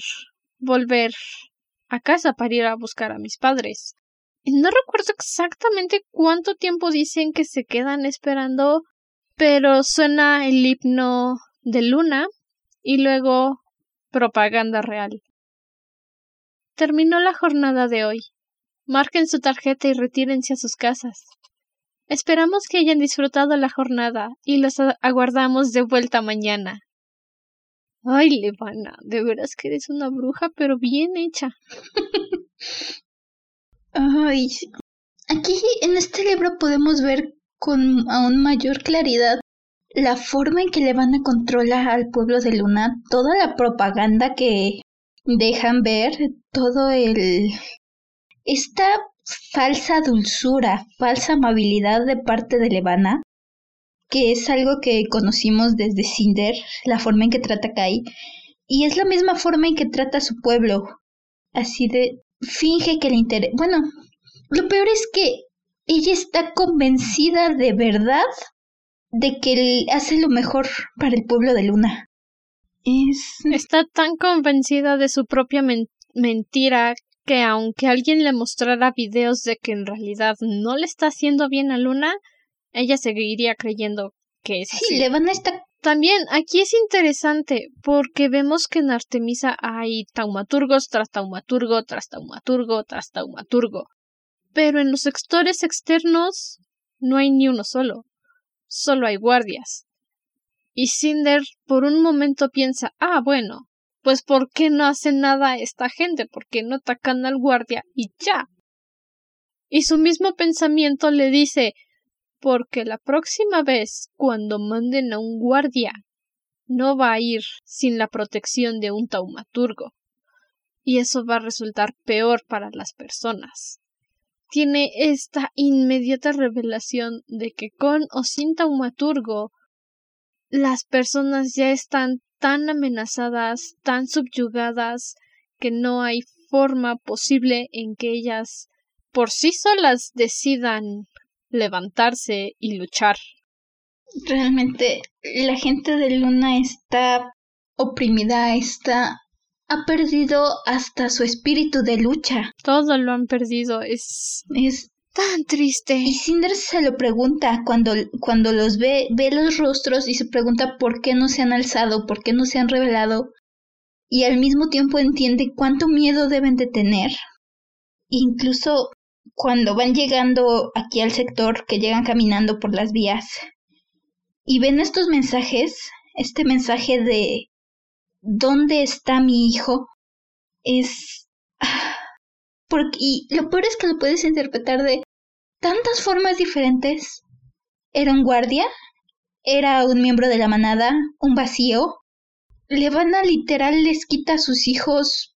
volver a casa para ir a buscar a mis padres. No recuerdo exactamente cuánto tiempo dicen que se quedan esperando, pero suena el himno de Luna y luego propaganda real. Terminó la jornada de hoy. Marquen su tarjeta y retírense a sus casas. Esperamos que hayan disfrutado la jornada y los aguardamos de vuelta mañana. Ay, Levana, de veras que eres una bruja, pero bien hecha. Ay, aquí en este libro podemos ver con aún mayor claridad la forma en que Levana controla al pueblo de Luna, toda la propaganda que dejan ver, todo el... esta falsa dulzura, falsa amabilidad de parte de Levana, que es algo que conocimos desde Cinder, la forma en que trata a Kai, y es la misma forma en que trata a su pueblo, así de finge que le interesa. Bueno, lo peor es que ella está convencida de verdad de que hace lo mejor para el pueblo de Luna. Es... Está tan convencida de su propia mentira que aunque alguien le mostrara videos de que en realidad no le está haciendo bien a Luna, ella seguiría creyendo que es sí, le van a estar... También aquí es interesante porque vemos que en Artemisa hay taumaturgos tras taumaturgo tras taumaturgo tras taumaturgo. Pero en los sectores externos no hay ni uno solo. Solo hay guardias. Y Cinder por un momento piensa, ah, bueno, pues ¿por qué no hacen nada esta gente? ¿Por qué no atacan al guardia y ya? Y su mismo pensamiento le dice, porque la próxima vez cuando manden a un guardia no va a ir sin la protección de un taumaturgo. Y eso va a resultar peor para las personas. Tiene esta inmediata revelación de que con o sin taumaturgo las personas ya están tan amenazadas, tan subyugadas, que no hay forma posible en que ellas por sí solas decidan levantarse y luchar. Realmente la gente de Luna está oprimida, está ha perdido hasta su espíritu de lucha. Todo lo han perdido, es es tan triste. Y Cinder se lo pregunta cuando, cuando los ve, ve los rostros y se pregunta por qué no se han alzado, por qué no se han revelado. Y al mismo tiempo entiende cuánto miedo deben de tener. Incluso cuando van llegando aquí al sector, que llegan caminando por las vías, y ven estos mensajes, este mensaje de ¿dónde está mi hijo? es... Porque, y lo peor es que lo puedes interpretar de tantas formas diferentes. Era un guardia, era un miembro de la manada, un vacío. Levana literal les quita a sus hijos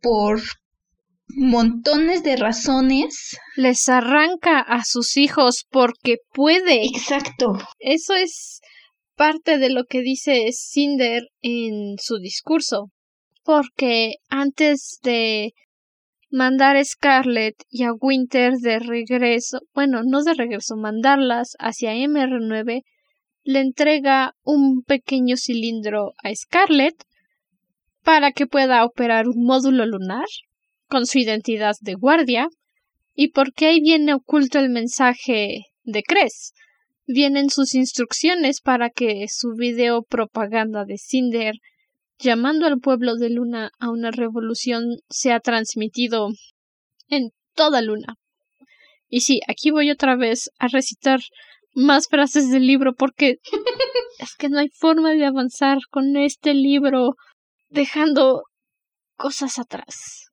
por montones de razones. Les arranca a sus hijos porque puede. Exacto. Eso es parte de lo que dice Cinder en su discurso. Porque antes de mandar a Scarlett y a Winter de regreso, bueno, no de regreso, mandarlas hacia MR9, le entrega un pequeño cilindro a Scarlett para que pueda operar un módulo lunar con su identidad de guardia y porque ahí viene oculto el mensaje de Cres. Vienen sus instrucciones para que su video propaganda de Cinder llamando al pueblo de Luna a una revolución sea transmitido en toda Luna. Y sí, aquí voy otra vez a recitar más frases del libro porque es que no hay forma de avanzar con este libro dejando cosas atrás.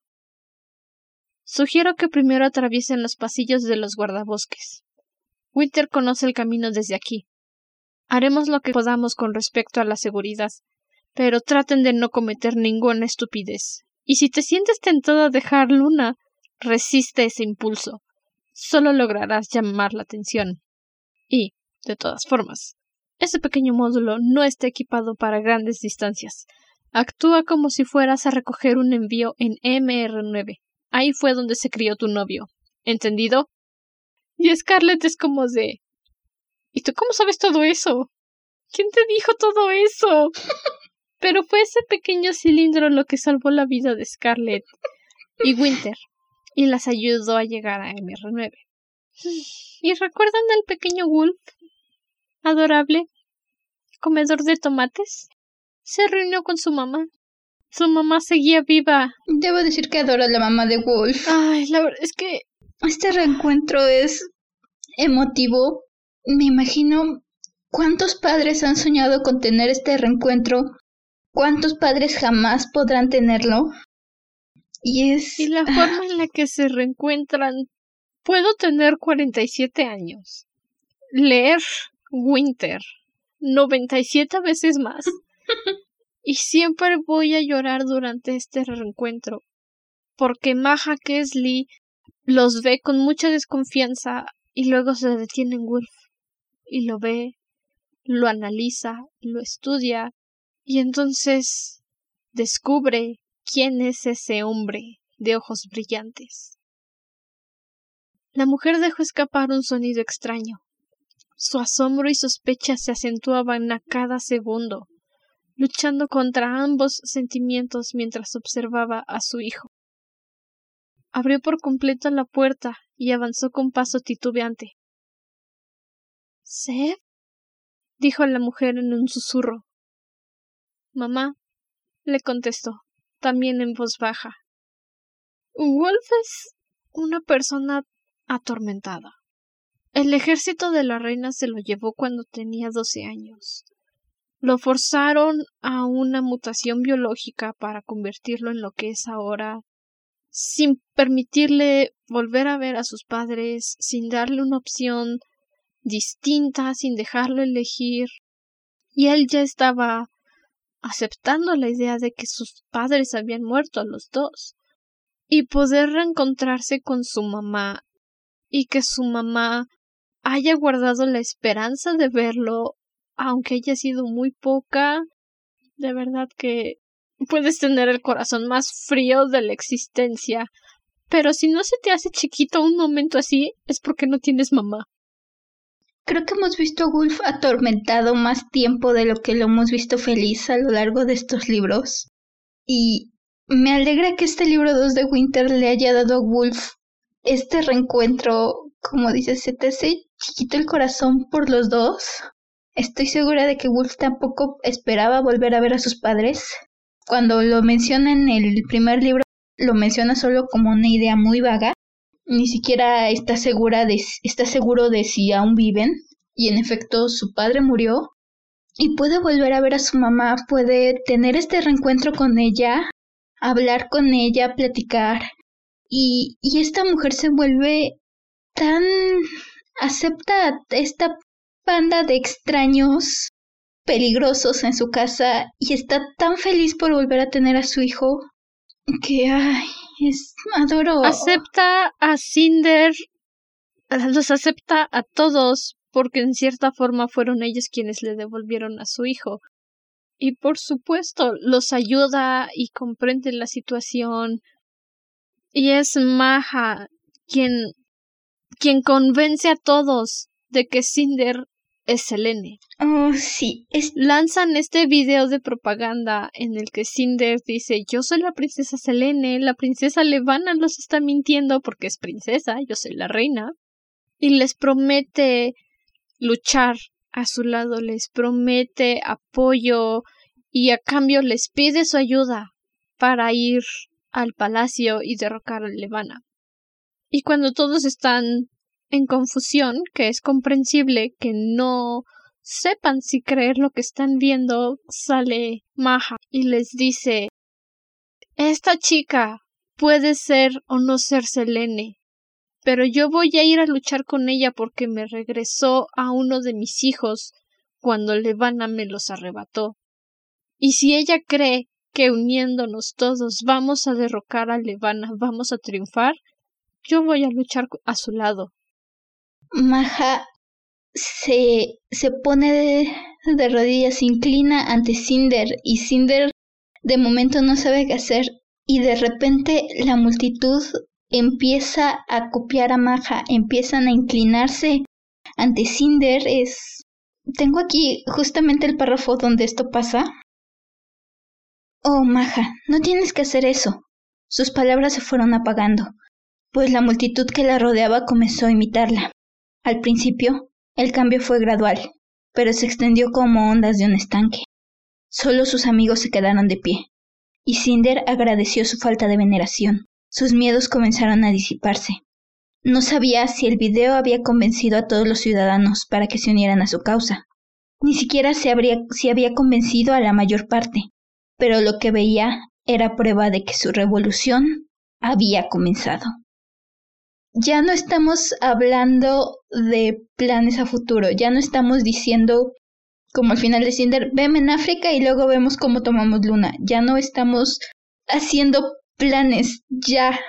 Sugiero que primero atraviesen los pasillos de los guardabosques. Winter conoce el camino desde aquí. Haremos lo que podamos con respecto a la seguridad, pero traten de no cometer ninguna estupidez. Y si te sientes tentado a dejar Luna, resiste ese impulso. Solo lograrás llamar la atención. Y, de todas formas, Ese pequeño módulo no está equipado para grandes distancias. Actúa como si fueras a recoger un envío en MR9. Ahí fue donde se crió tu novio. ¿Entendido? Y Scarlett es como de. ¿Y tú cómo sabes todo eso? ¿Quién te dijo todo eso? Pero fue ese pequeño cilindro lo que salvó la vida de Scarlett y Winter y las ayudó a llegar a MR9. ¿Y recuerdan al pequeño Wolf? Adorable, comedor de tomates. Se reunió con su mamá. Su mamá seguía viva. Debo decir que adoro a la mamá de Wolf. Ay, la verdad es que este reencuentro es emotivo. Me imagino cuántos padres han soñado con tener este reencuentro. ¿Cuántos padres jamás podrán tenerlo? Y es... Y la forma en la que se reencuentran. Puedo tener 47 años. Leer Winter 97 veces más. y siempre voy a llorar durante este reencuentro. Porque Maja Kesley los ve con mucha desconfianza y luego se detiene en Wolf y lo ve, lo analiza, lo estudia y entonces descubre quién es ese hombre de ojos brillantes. La mujer dejó escapar un sonido extraño. Su asombro y sospecha se acentuaban a cada segundo, luchando contra ambos sentimientos mientras observaba a su hijo abrió por completo la puerta y avanzó con paso titubeante. ¿Seb? dijo la mujer en un susurro. Mamá, le contestó, también en voz baja. Wolf es una persona atormentada. El ejército de la reina se lo llevó cuando tenía doce años. Lo forzaron a una mutación biológica para convertirlo en lo que es ahora sin permitirle volver a ver a sus padres, sin darle una opción distinta, sin dejarlo elegir. Y él ya estaba aceptando la idea de que sus padres habían muerto a los dos. Y poder reencontrarse con su mamá y que su mamá haya guardado la esperanza de verlo, aunque haya sido muy poca, de verdad que puedes tener el corazón más frío de la existencia, pero si no se te hace chiquito un momento así, es porque no tienes mamá. Creo que hemos visto a Wolf atormentado más tiempo de lo que lo hemos visto feliz a lo largo de estos libros. Y me alegra que este libro 2 de Winter le haya dado a Wolf este reencuentro, como dices, se te hace chiquito el corazón por los dos. Estoy segura de que Wolf tampoco esperaba volver a ver a sus padres, cuando lo menciona en el primer libro, lo menciona solo como una idea muy vaga. Ni siquiera está segura de está seguro de si aún viven. Y en efecto, su padre murió. Y puede volver a ver a su mamá, puede tener este reencuentro con ella, hablar con ella, platicar. Y, y esta mujer se vuelve tan acepta esta banda de extraños peligrosos en su casa y está tan feliz por volver a tener a su hijo que ay, es adoro. Acepta a Cinder, los acepta a todos porque en cierta forma fueron ellos quienes le devolvieron a su hijo. Y por supuesto, los ayuda y comprende la situación. Y es Maja quien quien convence a todos de que Cinder es Selene. Oh, sí. Es... Lanzan este video de propaganda en el que Cinder dice yo soy la princesa Selene, la princesa Levana los está mintiendo porque es princesa, yo soy la reina. Y les promete luchar a su lado, les promete apoyo y a cambio les pide su ayuda para ir al palacio y derrocar a Levana. Y cuando todos están en confusión, que es comprensible que no sepan si creer lo que están viendo, sale Maja y les dice Esta chica puede ser o no ser Selene, pero yo voy a ir a luchar con ella porque me regresó a uno de mis hijos cuando Levana me los arrebató. Y si ella cree que uniéndonos todos vamos a derrocar a Levana, vamos a triunfar, yo voy a luchar a su lado. Maja se, se pone de, de rodillas, se inclina ante Cinder y Cinder de momento no sabe qué hacer y de repente la multitud empieza a copiar a Maja, empiezan a inclinarse ante Cinder. Es. Tengo aquí justamente el párrafo donde esto pasa. Oh, Maja, no tienes que hacer eso. Sus palabras se fueron apagando, pues la multitud que la rodeaba comenzó a imitarla. Al principio, el cambio fue gradual, pero se extendió como ondas de un estanque. Solo sus amigos se quedaron de pie, y Cinder agradeció su falta de veneración. Sus miedos comenzaron a disiparse. No sabía si el video había convencido a todos los ciudadanos para que se unieran a su causa. Ni siquiera se si había convencido a la mayor parte, pero lo que veía era prueba de que su revolución había comenzado. Ya no estamos hablando de planes a futuro, ya no estamos diciendo como al final de Cinder, veme en África y luego vemos cómo tomamos Luna. Ya no estamos haciendo planes, ya.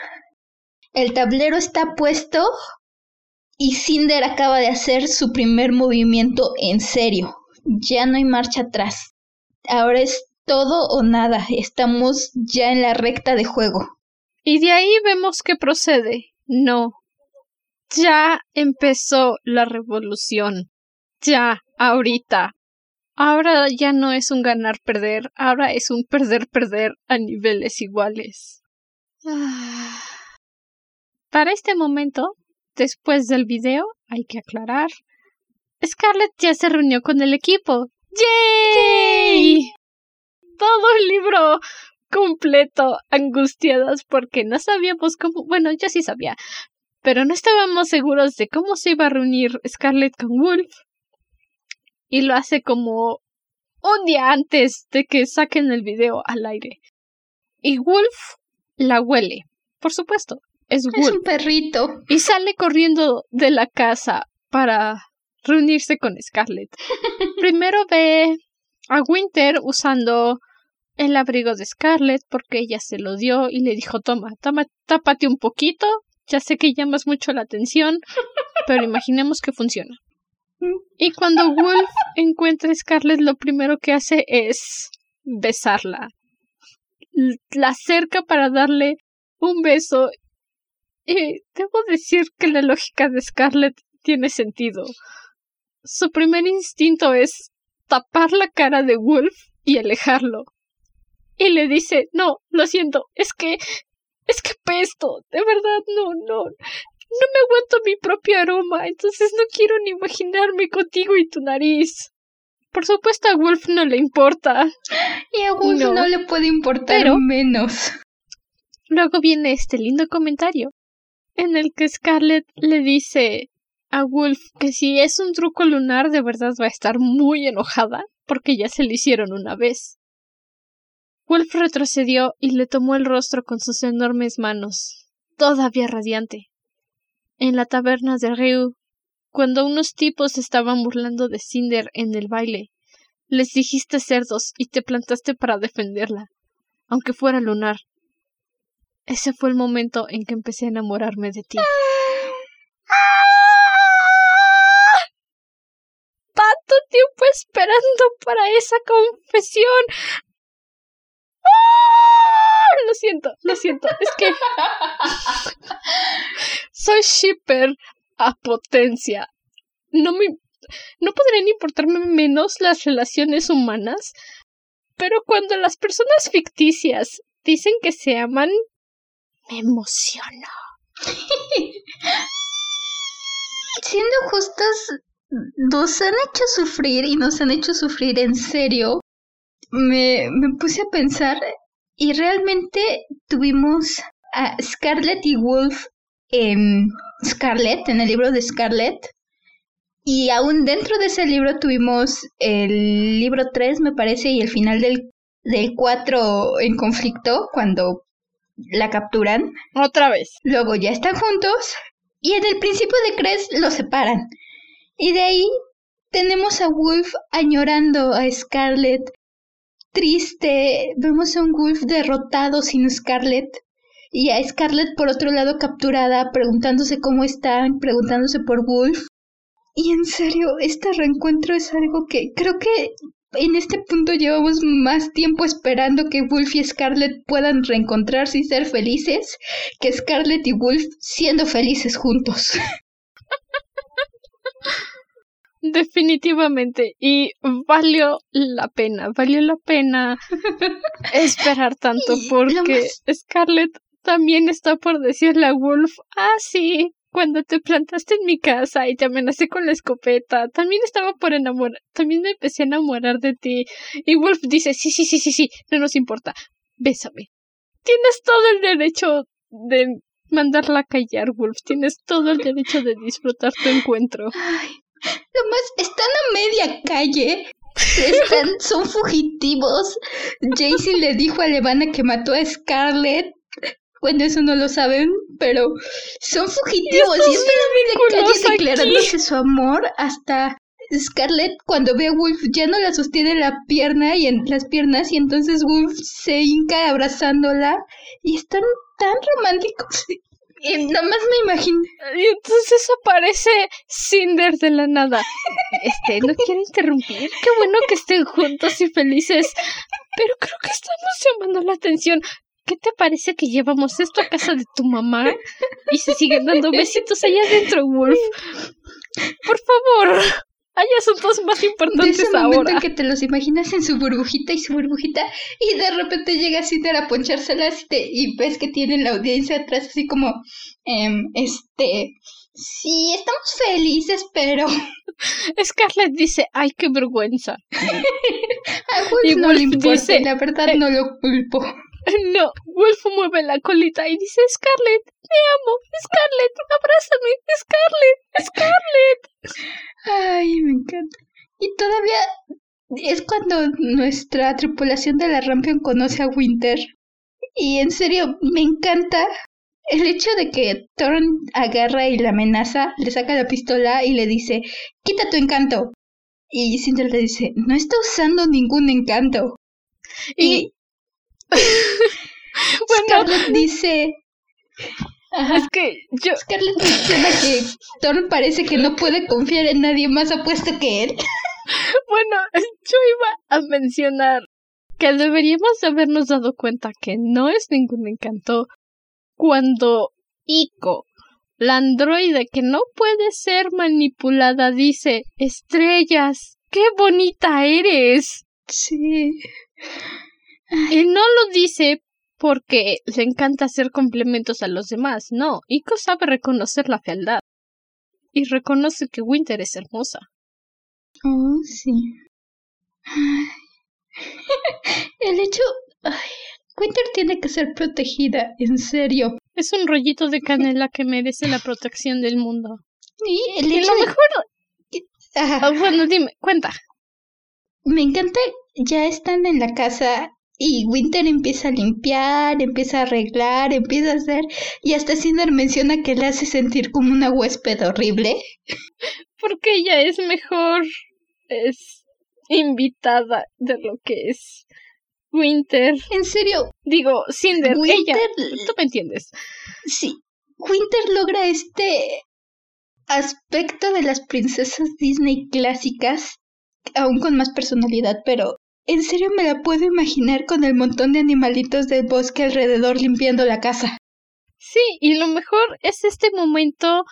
El tablero está puesto y Cinder acaba de hacer su primer movimiento en serio. Ya no hay marcha atrás. Ahora es todo o nada. Estamos ya en la recta de juego. Y de ahí vemos que procede. No. Ya empezó la revolución. Ya, ahorita. Ahora ya no es un ganar-perder, ahora es un perder-perder a niveles iguales. Ah. Para este momento, después del video, hay que aclarar, Scarlett ya se reunió con el equipo. ¡Yay! Todo el libro completo, angustiadas porque no sabíamos cómo, bueno, yo sí sabía, pero no estábamos seguros de cómo se iba a reunir Scarlett con Wolf y lo hace como un día antes de que saquen el video al aire. Y Wolf la huele, por supuesto. Es, Wolf. es un perrito. Y sale corriendo de la casa para reunirse con Scarlett. Primero ve a Winter usando el abrigo de Scarlett porque ella se lo dio y le dijo toma, toma, tápate un poquito. Ya sé que llamas mucho la atención, pero imaginemos que funciona. Y cuando Wolf encuentra a Scarlett, lo primero que hace es besarla. La acerca para darle un beso. Y debo decir que la lógica de Scarlett tiene sentido. Su primer instinto es tapar la cara de Wolf y alejarlo. Y le dice, no, lo siento, es que... es que pesto, de verdad, no, no, no me aguanto mi propio aroma, entonces no quiero ni imaginarme contigo y tu nariz. Por supuesto a Wolf no le importa. Y a Wolf no, le puede importar menos. Luego viene este lindo comentario, en el que Scarlett le dice a Wolf que si es un truco lunar de verdad va a estar muy enojada, porque ya se lo hicieron una vez. Wolf retrocedió y le tomó el rostro con sus enormes manos, todavía radiante en la taberna de Ryu, cuando unos tipos estaban burlando de Cinder en el baile. Les dijiste cerdos y te plantaste para defenderla, aunque fuera lunar. Ese fue el momento en que empecé a enamorarme de ti. Esperando para esa confesión. Lo siento, lo siento. Es que soy shipper a potencia. No me no podrían importarme menos las relaciones humanas, pero cuando las personas ficticias dicen que se aman, me emociono. Siendo justos, nos han hecho sufrir y nos han hecho sufrir en serio. Me, me puse a pensar y realmente tuvimos a Scarlett y Wolf en Scarlett, en el libro de Scarlett. Y aún dentro de ese libro tuvimos el libro 3, me parece, y el final del, del 4 en conflicto, cuando la capturan. Otra vez. Luego ya están juntos. Y en el principio de Cres los separan. Y de ahí tenemos a Wolf añorando a Scarlett. Triste. Vemos a un Wolf derrotado sin Scarlett y a Scarlett por otro lado capturada, preguntándose cómo están, preguntándose por Wolf. Y en serio, este reencuentro es algo que creo que en este punto llevamos más tiempo esperando que Wolf y Scarlett puedan reencontrarse y ser felices que Scarlett y Wolf siendo felices juntos. Definitivamente. Y valió la pena, valió la pena esperar tanto porque Scarlett también está por decirle a Wolf, ah, sí, cuando te plantaste en mi casa y te amenacé con la escopeta, también estaba por enamorar, también me empecé a enamorar de ti. Y Wolf dice, sí, sí, sí, sí, sí, no nos importa, bésame. Tienes todo el derecho de mandarla a callar, Wolf, tienes todo el derecho de disfrutar tu encuentro. Ay, lo más, están a media calle. Están, son fugitivos. Jaycee le dijo a Levana que mató a Scarlett bueno, eso no lo saben, pero son fugitivos y están a declarándose su amor hasta Scarlett cuando ve a Wolf ya no la sostiene la pierna y en las piernas y entonces Wolf se hinca abrazándola y están tan románticos. Y nada más me imagino. Y entonces aparece Cinder de la nada. Este, no quiero interrumpir. Qué bueno que estén juntos y felices. Pero creo que estamos llamando la atención. ¿qué te parece que llevamos esto a casa de tu mamá y se siguen dando besitos allá adentro, Wolf? Por favor, hay asuntos más importantes de ese ahora. Momento en que te los imaginas en su burbujita y su burbujita y de repente llega Cinder a ponchárselas y, y ves que tienen la audiencia atrás así como, em, este, sí, estamos felices, pero... Scarlett dice, ay, qué vergüenza. a Wolf no le importa, la verdad no lo culpo. No, Wolf mueve la colita y dice, Scarlett, te amo, Scarlett, abrázame, Scarlett, Scarlett. Ay, me encanta. Y todavía es cuando nuestra tripulación de la Rampion conoce a Winter. Y en serio, me encanta el hecho de que Thorn agarra y la amenaza, le saca la pistola y le dice, quita tu encanto. Y Cinder le dice, no está usando ningún encanto. y bueno, Scarlett dice. Es que yo. Scarlett menciona que Thorn parece que no puede confiar en nadie más apuesto que él. Bueno, yo iba a mencionar que deberíamos habernos dado cuenta que no es ningún encanto cuando Ico, la androide que no puede ser manipulada, dice: Estrellas, qué bonita eres. Sí. Y no lo dice porque le encanta hacer complementos a los demás, no. Iko sabe reconocer la fealdad. Y reconoce que Winter es hermosa. Oh, sí. El hecho... Winter tiene que ser protegida, en serio. Es un rollito de canela que merece la protección del mundo. Y el hecho lo mejor... Ah, bueno, dime, cuenta. Me encanta, ya están en la casa y Winter empieza a limpiar, empieza a arreglar, empieza a hacer. Y hasta Cinder menciona que le hace sentir como una huésped horrible. Porque ella es mejor. Es invitada de lo que es Winter. En serio. Digo, Cinder, Winter, ella. Tú me entiendes. Sí. Winter logra este aspecto de las princesas Disney clásicas, aún con más personalidad, pero en serio me la puedo imaginar con el montón de animalitos del bosque alrededor limpiando la casa. Sí, y lo mejor es este momento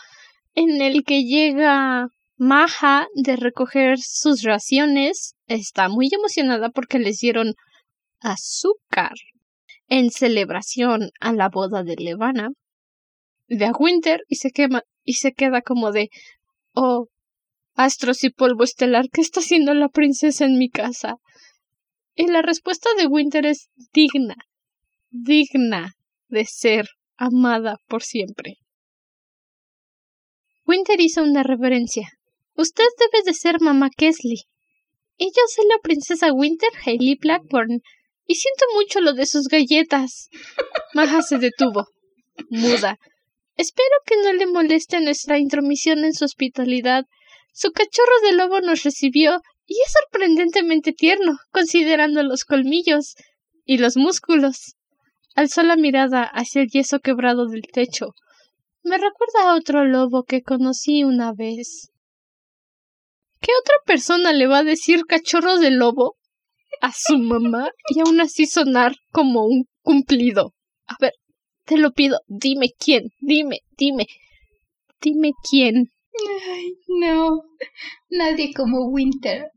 en el que llega Maja de recoger sus raciones. Está muy emocionada porque les dieron azúcar en celebración a la boda de Levana. Ve a Winter y se quema y se queda como de Oh, astros y polvo estelar, ¿qué está haciendo la princesa en mi casa? Y la respuesta de Winter es digna, digna de ser amada por siempre. Winter hizo una reverencia. Usted debe de ser mamá Kesley. Y yo soy la princesa Winter Hailey Blackburn. Y siento mucho lo de sus galletas. Maja se detuvo, muda. Espero que no le moleste nuestra intromisión en su hospitalidad. Su cachorro de lobo nos recibió y es sorprendentemente tierno, considerando los colmillos y los músculos. Alzó la mirada hacia el yeso quebrado del techo. Me recuerda a otro lobo que conocí una vez. ¿Qué otra persona le va a decir cachorro de lobo a su mamá y aún así sonar como un cumplido? A ver, te lo pido, dime quién, dime, dime, dime quién. Ay, no, nadie como Winter.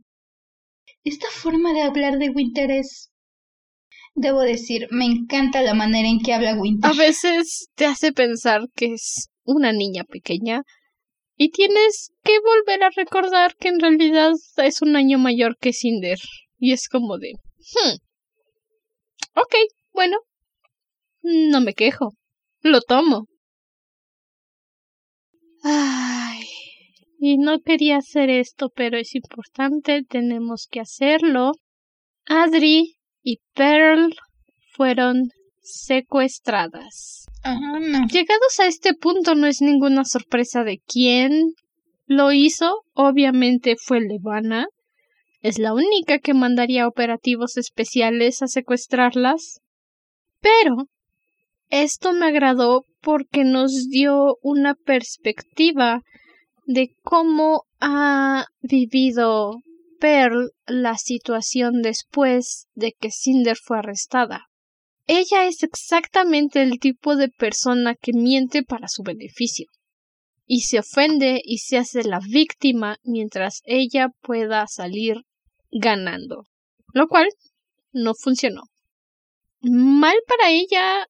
Esta forma de hablar de Winter es... Debo decir, me encanta la manera en que habla Winter. A veces te hace pensar que es una niña pequeña y tienes que volver a recordar que en realidad es un año mayor que Cinder. Y es como de... Hmm. Ok, bueno. No me quejo. Lo tomo. Ay. Y no quería hacer esto, pero es importante, tenemos que hacerlo. Adri y Pearl fueron secuestradas. Llegados a este punto no es ninguna sorpresa de quién lo hizo. Obviamente fue Levana. Es la única que mandaría operativos especiales a secuestrarlas. Pero esto me agradó porque nos dio una perspectiva de cómo ha vivido Pearl la situación después de que Cinder fue arrestada. Ella es exactamente el tipo de persona que miente para su beneficio y se ofende y se hace la víctima mientras ella pueda salir ganando, lo cual no funcionó. Mal para ella,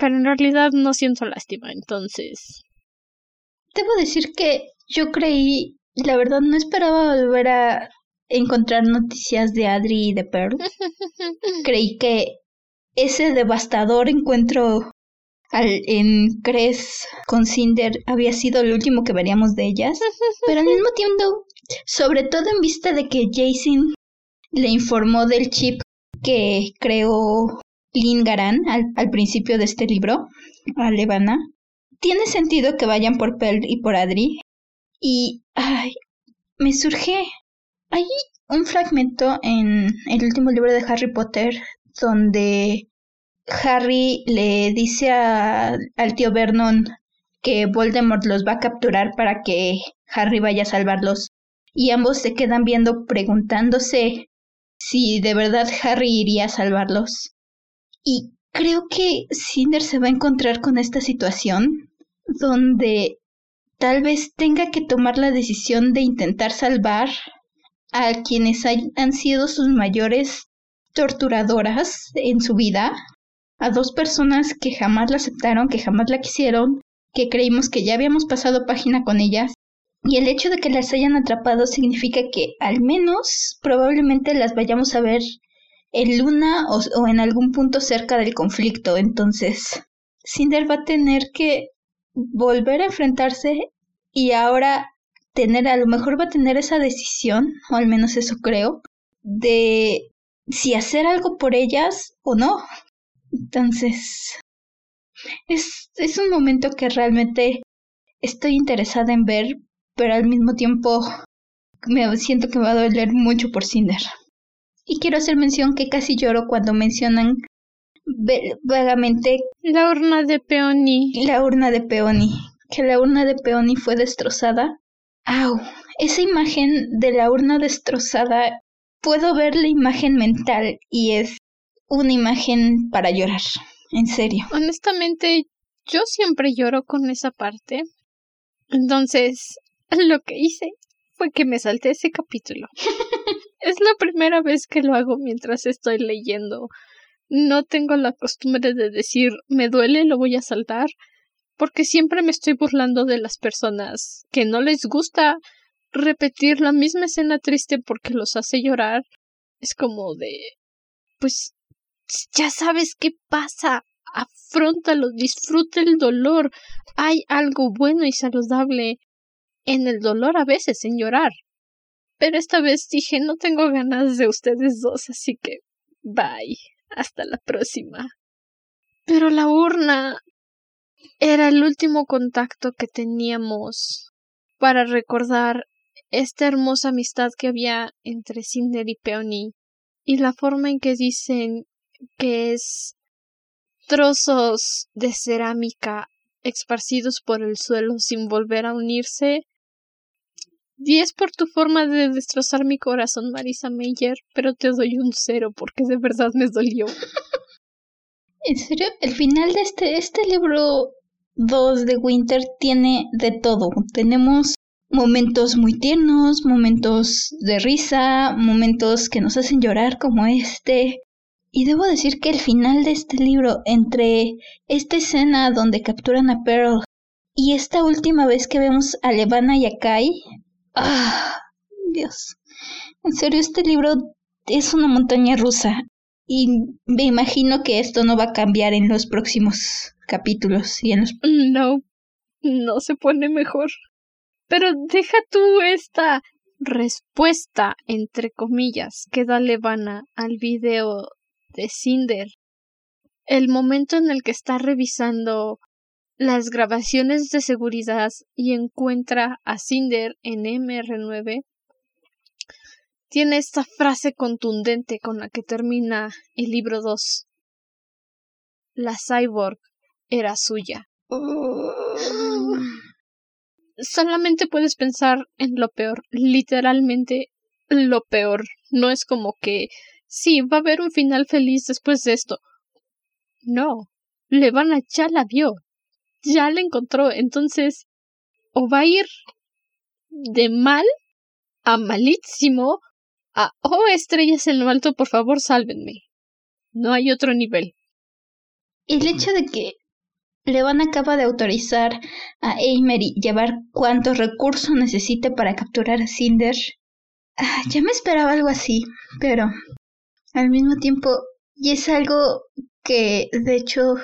pero en realidad no siento lástima, entonces. Debo decir que yo creí, la verdad no esperaba volver a encontrar noticias de Adri y de Pearl. creí que ese devastador encuentro al, en Cres con Cinder había sido el último que veríamos de ellas, pero al mismo tiempo, sobre todo en vista de que Jason le informó del chip que creó Lynn Garan al, principio de este libro, a Levana, tiene sentido que vayan por Pearl y por Adri. Y, ay, me surge. Hay un fragmento en el último libro de Harry Potter donde Harry le dice al tío Vernon que Voldemort los va a capturar para que Harry vaya a salvarlos. Y ambos se quedan viendo preguntándose si de verdad Harry iría a salvarlos. Y creo que Cinder se va a encontrar con esta situación donde tal vez tenga que tomar la decisión de intentar salvar a quienes han sido sus mayores torturadoras en su vida, a dos personas que jamás la aceptaron, que jamás la quisieron, que creímos que ya habíamos pasado página con ellas, y el hecho de que las hayan atrapado significa que al menos probablemente las vayamos a ver en Luna o, en algún punto cerca del conflicto. Entonces, Cinder va a tener que volver a enfrentarse y ahora tener, a lo mejor va a tener esa decisión, o al menos eso creo, de si hacer algo por ellas o no. Entonces, es, es un momento que realmente estoy interesada en ver, pero al mismo tiempo me siento que va a doler mucho por Cinder. Y quiero hacer mención que casi lloro cuando mencionan vagamente la urna de Peony. La urna de Peony. Que la urna de Peony fue destrozada. ¡Au! Esa imagen de la urna destrozada puedo ver la imagen mental y es una imagen para llorar, en serio. Honestamente, yo siempre lloro con esa parte. Entonces, lo que hice fue que me salté ese capítulo. es la primera vez que lo hago mientras estoy leyendo. No tengo la costumbre de decir me duele, lo voy a saltar, porque siempre me estoy burlando de las personas que no les gusta repetir la misma escena triste porque los hace llorar. Es como de pues ya sabes qué pasa, afrontalo, disfruta el dolor. Hay algo bueno y saludable en el dolor a veces, en llorar. Pero esta vez dije no tengo ganas de ustedes dos, así que bye. Hasta la próxima. Pero la urna era el último contacto que teníamos para recordar esta hermosa amistad que había entre Cinder y Peony y la forma en que dicen que es trozos de cerámica esparcidos por el suelo sin volver a unirse 10 por tu forma de destrozar mi corazón, Marisa Meyer, pero te doy un cero porque de verdad me dolió. En serio, el final de este, este libro 2 de Winter tiene de todo. Tenemos momentos muy tiernos, momentos de risa, momentos que nos hacen llorar como este. Y debo decir que el final de este libro, entre esta escena donde capturan a Pearl y esta última vez que vemos a Levana y a Kai, ¡ah! Dios. En serio, este libro es una montaña rusa. Y me imagino que esto no va a cambiar en los próximos capítulos y en los... No, no se pone mejor. Pero deja tú esta respuesta, entre comillas, que da Levana al video de Cinder. El momento en el que está revisando las grabaciones de seguridad y encuentra a Cinder en MR9, tiene esta frase contundente con la que termina el libro 2. La cyborg era suya. Solamente puedes pensar en lo peor, literalmente lo peor. No es como que sí, va a haber un final feliz después de esto. No, Levana ya la vio, ya la encontró, entonces o va a ir de mal a malísimo a oh estrellas en lo alto, por favor, sálvenme. No hay otro nivel. El hecho de que Levan acaba de autorizar a Emery llevar cuantos recursos necesite para capturar a Cinder. Ah, ya me esperaba algo así, pero al mismo tiempo, y es algo que de hecho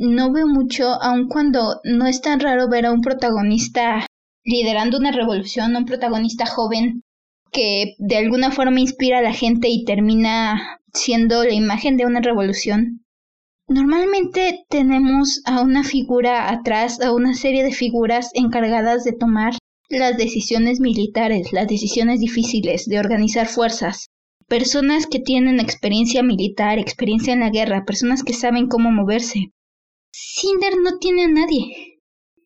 no veo mucho, aun cuando no es tan raro ver a un protagonista liderando una revolución, un protagonista joven que de alguna forma inspira a la gente y termina siendo la imagen de una revolución. Normalmente tenemos a una figura atrás, a una serie de figuras encargadas de tomar las decisiones militares, las decisiones difíciles, de organizar fuerzas. Personas que tienen experiencia militar, experiencia en la guerra, personas que saben cómo moverse. Cinder no tiene a nadie.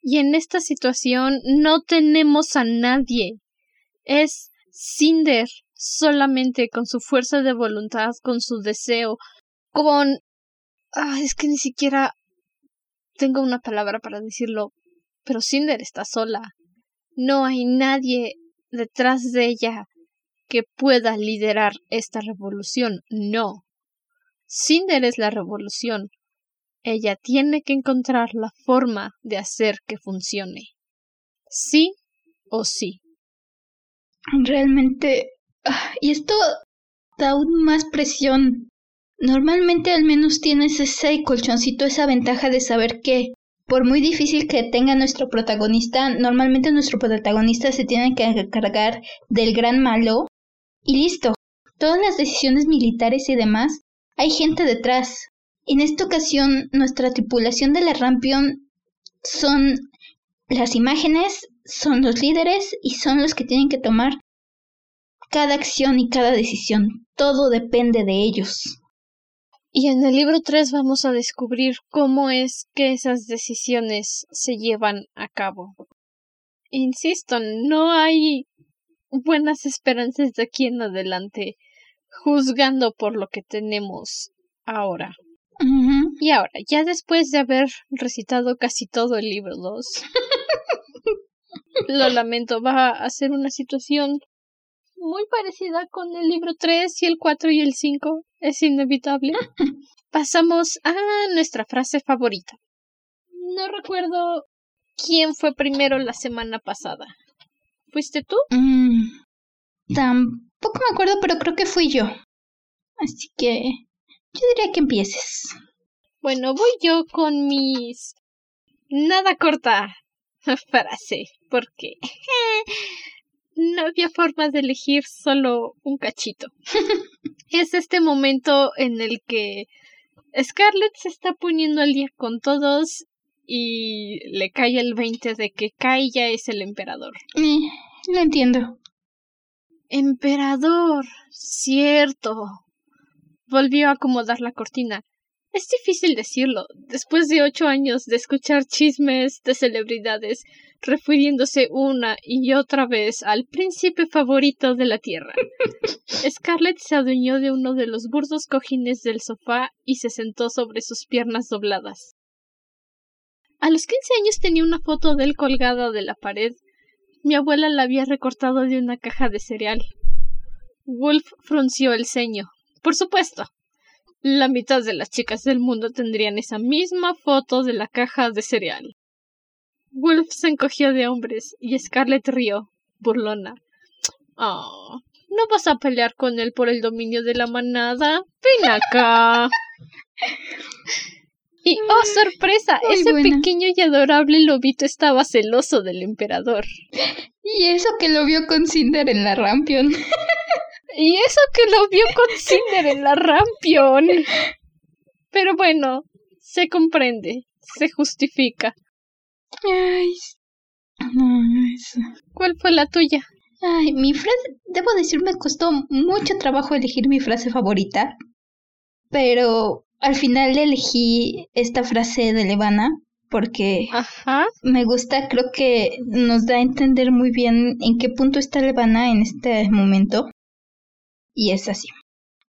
Y en esta situación no tenemos a nadie. Es Cinder solamente con su fuerza de voluntad, con su deseo, con... Ah, es que ni siquiera tengo una palabra para decirlo, pero Cinder está sola. No hay nadie detrás de ella que pueda liderar esta revolución. No. Cinder es la revolución. Ella tiene que encontrar la forma de hacer que funcione. Sí o sí. Realmente... Ah, y esto da aún más presión. Normalmente al menos tienes ese colchoncito, esa ventaja de saber que por muy difícil que tenga nuestro protagonista, normalmente nuestro protagonista se tiene que encargar del gran malo y listo. Todas las decisiones militares y demás, hay gente detrás. En esta ocasión, nuestra tripulación de la Rampion son las imágenes, son los líderes y son los que tienen que tomar cada acción y cada decisión. Todo depende de ellos. Y en el libro 3 vamos a descubrir cómo es que esas decisiones se llevan a cabo. Insisto, no hay buenas esperanzas de aquí en adelante, juzgando por lo que tenemos ahora. Y ahora, ya después de haber recitado casi todo el libro 2, lo lamento, va a ser una situación muy parecida con el libro 3 y el 4 y el 5. Es inevitable. Pasamos a nuestra frase favorita. No recuerdo quién fue primero la semana pasada. ¿Fuiste tú? Mm, tampoco me acuerdo, pero creo que fui yo. Así que yo diría que empieces. Bueno, voy yo con mis... Nada corta frase, porque no había forma de elegir solo un cachito. es este momento en el que Scarlett se está poniendo al día con todos y le cae el 20 de que Kai ya es el emperador. Eh, lo entiendo. Emperador, cierto. Volvió a acomodar la cortina. Es difícil decirlo, después de ocho años de escuchar chismes de celebridades refiriéndose una y otra vez al príncipe favorito de la Tierra. Scarlett se adueñó de uno de los burdos cojines del sofá y se sentó sobre sus piernas dobladas. A los quince años tenía una foto de él colgada de la pared. Mi abuela la había recortado de una caja de cereal. Wolf frunció el ceño. Por supuesto. La mitad de las chicas del mundo tendrían esa misma foto de la caja de cereal. Wolf se encogió de hombres y Scarlett rió, burlona. Oh, ¿no vas a pelear con él por el dominio de la manada? Ven acá. Y oh sorpresa, ese pequeño y adorable lobito estaba celoso del emperador. Y eso que lo vio con Cinder en la Rampion. Y eso que lo vio con Cinder en la Rampion. Pero bueno, se comprende, se justifica. Ay, no, eso. ¿Cuál fue la tuya? Ay, mi frase, debo decir, me costó mucho trabajo elegir mi frase favorita. Pero al final elegí esta frase de Levana porque Ajá. me gusta, creo que nos da a entender muy bien en qué punto está Levana en este momento. Y es así.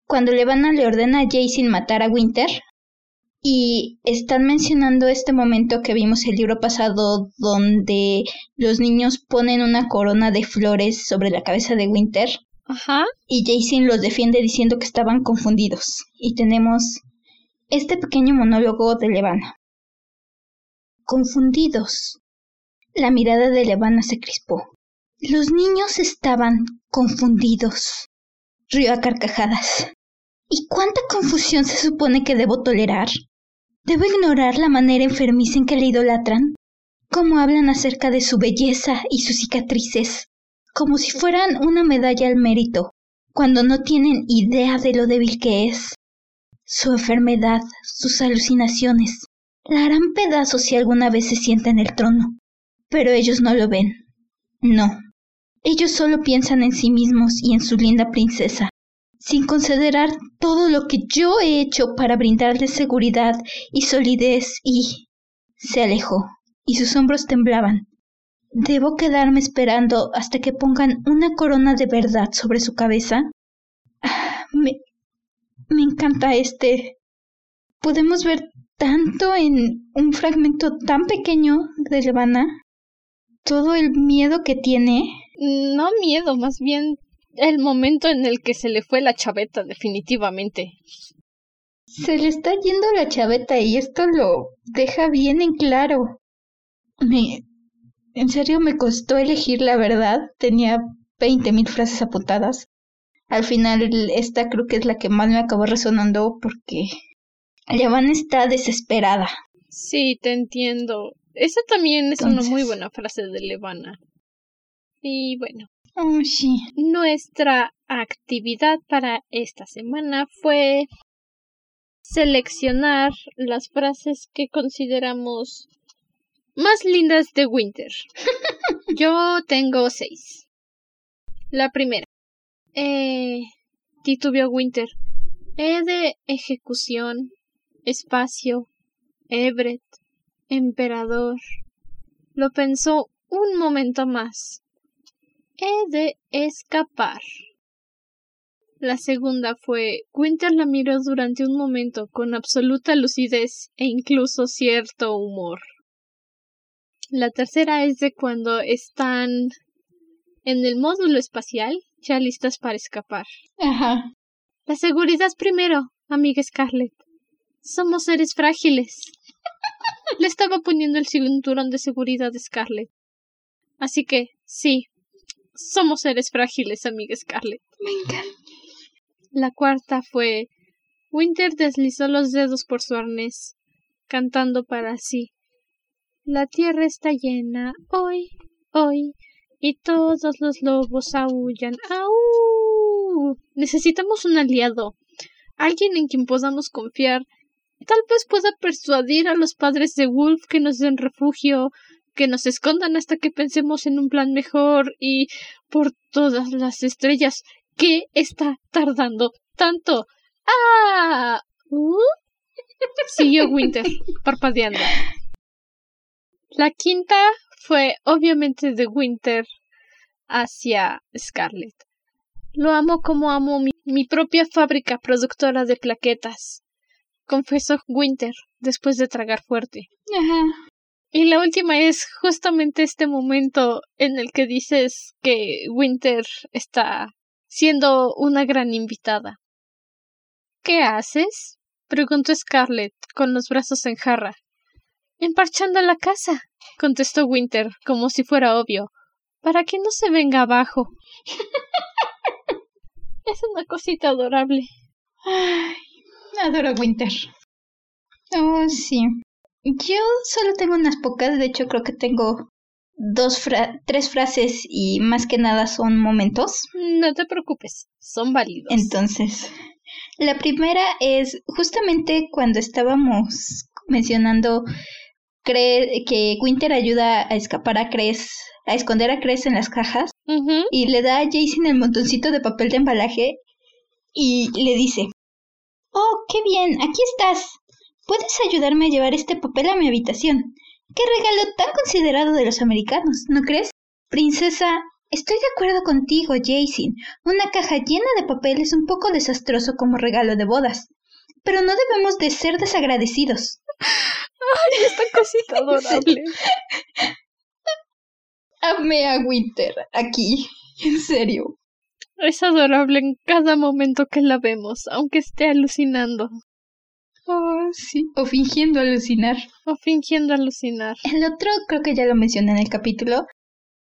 Cuando Levana le ordena a Jason matar a Winter, y están mencionando este momento que vimos el libro pasado donde los niños ponen una corona de flores sobre la cabeza de Winter. Ajá. Y Jason los defiende diciendo que estaban confundidos. Y tenemos este pequeño monólogo de Levana. Confundidos. La mirada de Levana se crispó. Los niños estaban confundidos. Rió a carcajadas. ¿Y cuánta confusión se supone que debo tolerar? ¿Debo ignorar la manera enfermiza en que le idolatran? ¿Cómo hablan acerca de su belleza y sus cicatrices? Como si fueran una medalla al mérito, cuando no tienen idea de lo débil que es. Su enfermedad, sus alucinaciones, la harán pedazos si alguna vez se sienta en el trono. Pero ellos no lo ven. No. Ellos solo piensan en sí mismos y en su linda princesa, sin considerar todo lo que yo he hecho para brindarles seguridad y solidez y... Se alejó, y sus hombros temblaban. ¿Debo quedarme esperando hasta que pongan una corona de verdad sobre su cabeza? Ah, me... me encanta este... Podemos ver tanto en un fragmento tan pequeño de Levana. Todo el miedo que tiene. No miedo, más bien el momento en el que se le fue la chaveta, definitivamente. Se le está yendo la chaveta y esto lo deja bien en claro. Me. En serio me costó elegir la verdad. Tenía veinte mil frases apuntadas. Al final, esta creo que es la que más me acabó resonando porque. Levana está desesperada. Sí, te entiendo. Esa también es una muy buena frase de Levana. Y bueno, Oh, sí. Nuestra actividad para esta semana fue seleccionar las frases que consideramos más lindas de Winter. Yo tengo seis. La primera. Eh, titubio Winter. E de ejecución, espacio, Everett, emperador. Lo pensó un momento más he de escapar. La segunda fue Winter la miró durante un momento con absoluta lucidez e incluso cierto humor. La tercera es de cuando están en el módulo espacial ya listas para escapar. Ajá. La seguridad primero, amiga Scarlett. Somos seres frágiles. Le estaba poniendo el cinturón de seguridad a Scarlett. Así que, sí, somos seres frágiles, amiga Scarlett. Me encanta. La cuarta fue Winter deslizó los dedos por su arnés, cantando para sí. La tierra está llena hoy, hoy, y todos los lobos aullan. ¡Au! Necesitamos un aliado, alguien en quien podamos confiar. Tal vez pueda persuadir a los padres de Wolf que nos den refugio, que nos escondan hasta que pensemos en un plan mejor y por todas las estrellas. ¿Qué está tardando tanto? ¡Ah! ¿Uh? Siguió Winter, parpadeando. La quinta fue obviamente de Winter hacia Scarlett. Lo amo como amo mi, mi propia fábrica productora de plaquetas, confesó Winter después de tragar fuerte. Ajá. Y la última es justamente este momento en el que dices que Winter está siendo una gran invitada. ¿Qué haces? preguntó Scarlett con los brazos en jarra. Emparchando la casa, contestó Winter, como si fuera obvio, para que no se venga abajo. es una cosita adorable. Ay, adoro Winter. Oh, sí. Yo solo tengo unas pocas, de hecho creo que tengo dos fra tres frases y más que nada son momentos. No te preocupes, son válidos. Entonces, la primera es justamente cuando estábamos mencionando que Winter ayuda a escapar a Cres, a esconder a Cres en las cajas y le da a Jason el montoncito de papel de embalaje y le dice, Oh, qué bien, aquí estás. ¿Puedes ayudarme a llevar este papel a mi habitación? Qué regalo tan considerado de los americanos, ¿no crees? Princesa, estoy de acuerdo contigo, Jason. Una caja llena de papel es un poco desastroso como regalo de bodas. Pero no debemos de ser desagradecidos. Ay, esta cosita adorable. Amé a Winter aquí, en serio. Es adorable en cada momento que la vemos, aunque esté alucinando. Oh, sí. O fingiendo alucinar. O fingiendo alucinar. El otro, creo que ya lo mencioné en el capítulo,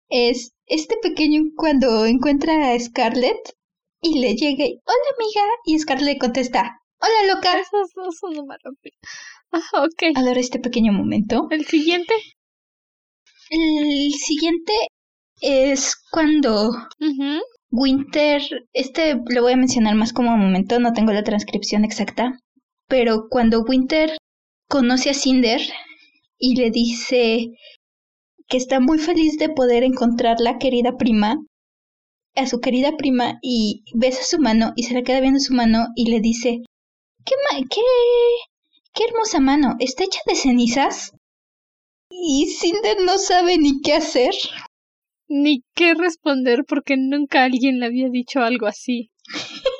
es este pequeño cuando encuentra a Scarlett y le llega y, hola amiga, y Scarlett contesta, hola loca. Esos dos son maravillosos. Ah, ok. Adoro este pequeño momento. ¿El siguiente? El siguiente es cuando. Winter, este lo voy a mencionar más como momento, no tengo la transcripción exacta, pero cuando Winter conoce a Cinder y le dice que está muy feliz de poder encontrar la querida prima, a su querida prima, y besa su mano y se la queda viendo su mano y le dice, ¿qué, ma qué, qué hermosa mano? ¿Está hecha de cenizas? Y Cinder no sabe ni qué hacer. Ni qué responder porque nunca alguien le había dicho algo así.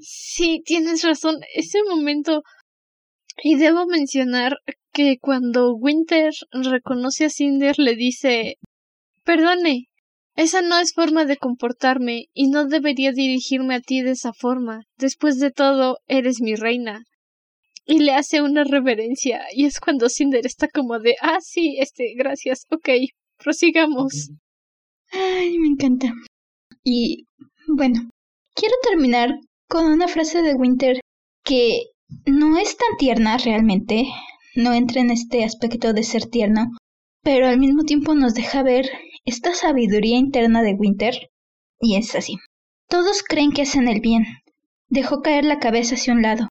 Sí, tienes razón. Ese momento. Y debo mencionar que cuando Winter reconoce a Cinder le dice Perdone, esa no es forma de comportarme y no debería dirigirme a ti de esa forma. Después de todo, eres mi reina. Y le hace una reverencia y es cuando Cinder está como de Ah, sí, este, gracias, ok, prosigamos. Ay, me encanta. Y bueno, quiero terminar con una frase de Winter que no es tan tierna realmente, no entra en este aspecto de ser tierno, pero al mismo tiempo nos deja ver esta sabiduría interna de Winter. Y es así. Todos creen que hacen el bien. Dejó caer la cabeza hacia un lado.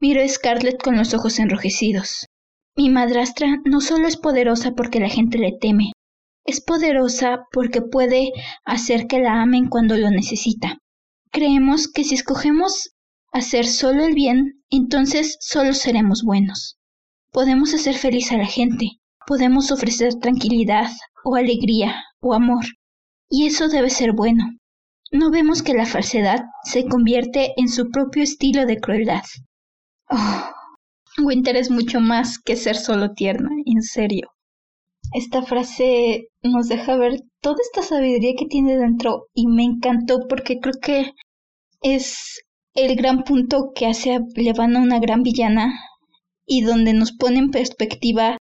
Miró a Scarlett con los ojos enrojecidos. Mi madrastra no solo es poderosa porque la gente le teme, es poderosa porque puede hacer que la amen cuando lo necesita. Creemos que si escogemos hacer solo el bien, entonces solo seremos buenos. Podemos hacer feliz a la gente, podemos ofrecer tranquilidad o alegría o amor, y eso debe ser bueno. No vemos que la falsedad se convierte en su propio estilo de crueldad. Oh, Winter es mucho más que ser solo tierna, en serio. Esta frase nos deja ver toda esta sabiduría que tiene dentro y me encantó porque creo que es el gran punto que hace a Levana una gran villana y donde nos pone en perspectiva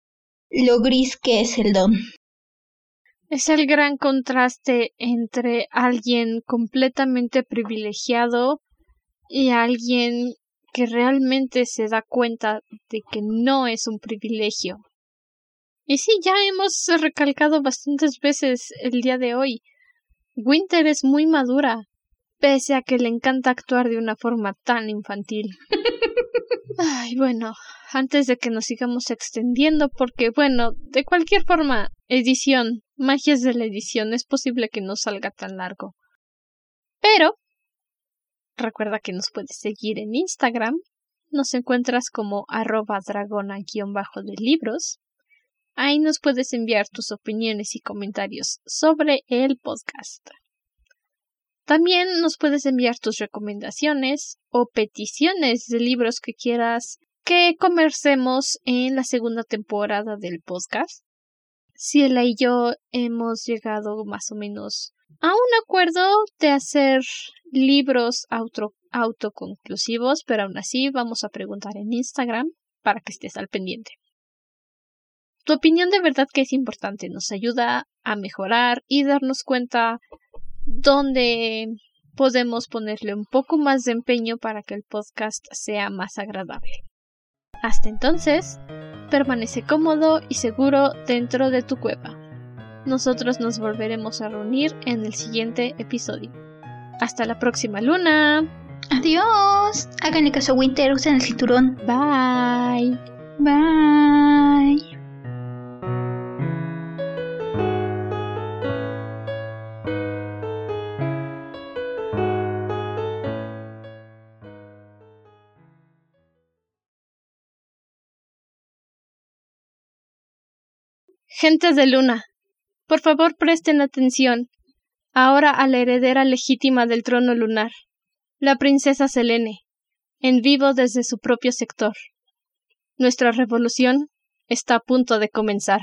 lo gris que es el don. Es el gran contraste entre alguien completamente privilegiado y alguien que realmente se da cuenta de que no es un privilegio. Y sí, ya hemos recalcado bastantes veces el día de hoy. Winter es muy madura, pese a que le encanta actuar de una forma tan infantil. Ay, bueno, antes de que nos sigamos extendiendo, porque bueno, de cualquier forma, edición, magias de la edición, es posible que no salga tan largo. Pero, recuerda que nos puedes seguir en Instagram, nos encuentras como arroba dragona-de libros. Ahí nos puedes enviar tus opiniones y comentarios sobre el podcast. También nos puedes enviar tus recomendaciones o peticiones de libros que quieras que conversemos en la segunda temporada del podcast. Si ella y yo hemos llegado más o menos a un acuerdo de hacer libros auto autoconclusivos, pero aún así vamos a preguntar en Instagram para que estés al pendiente. Tu opinión de verdad que es importante, nos ayuda a mejorar y darnos cuenta dónde podemos ponerle un poco más de empeño para que el podcast sea más agradable. Hasta entonces, permanece cómodo y seguro dentro de tu cueva. Nosotros nos volveremos a reunir en el siguiente episodio. Hasta la próxima luna. Adiós. Háganle caso a Winter, usen el cinturón. Bye. Bye. Gentes de Luna, por favor presten atención ahora a la heredera legítima del trono lunar, la princesa Selene, en vivo desde su propio sector. Nuestra revolución está a punto de comenzar.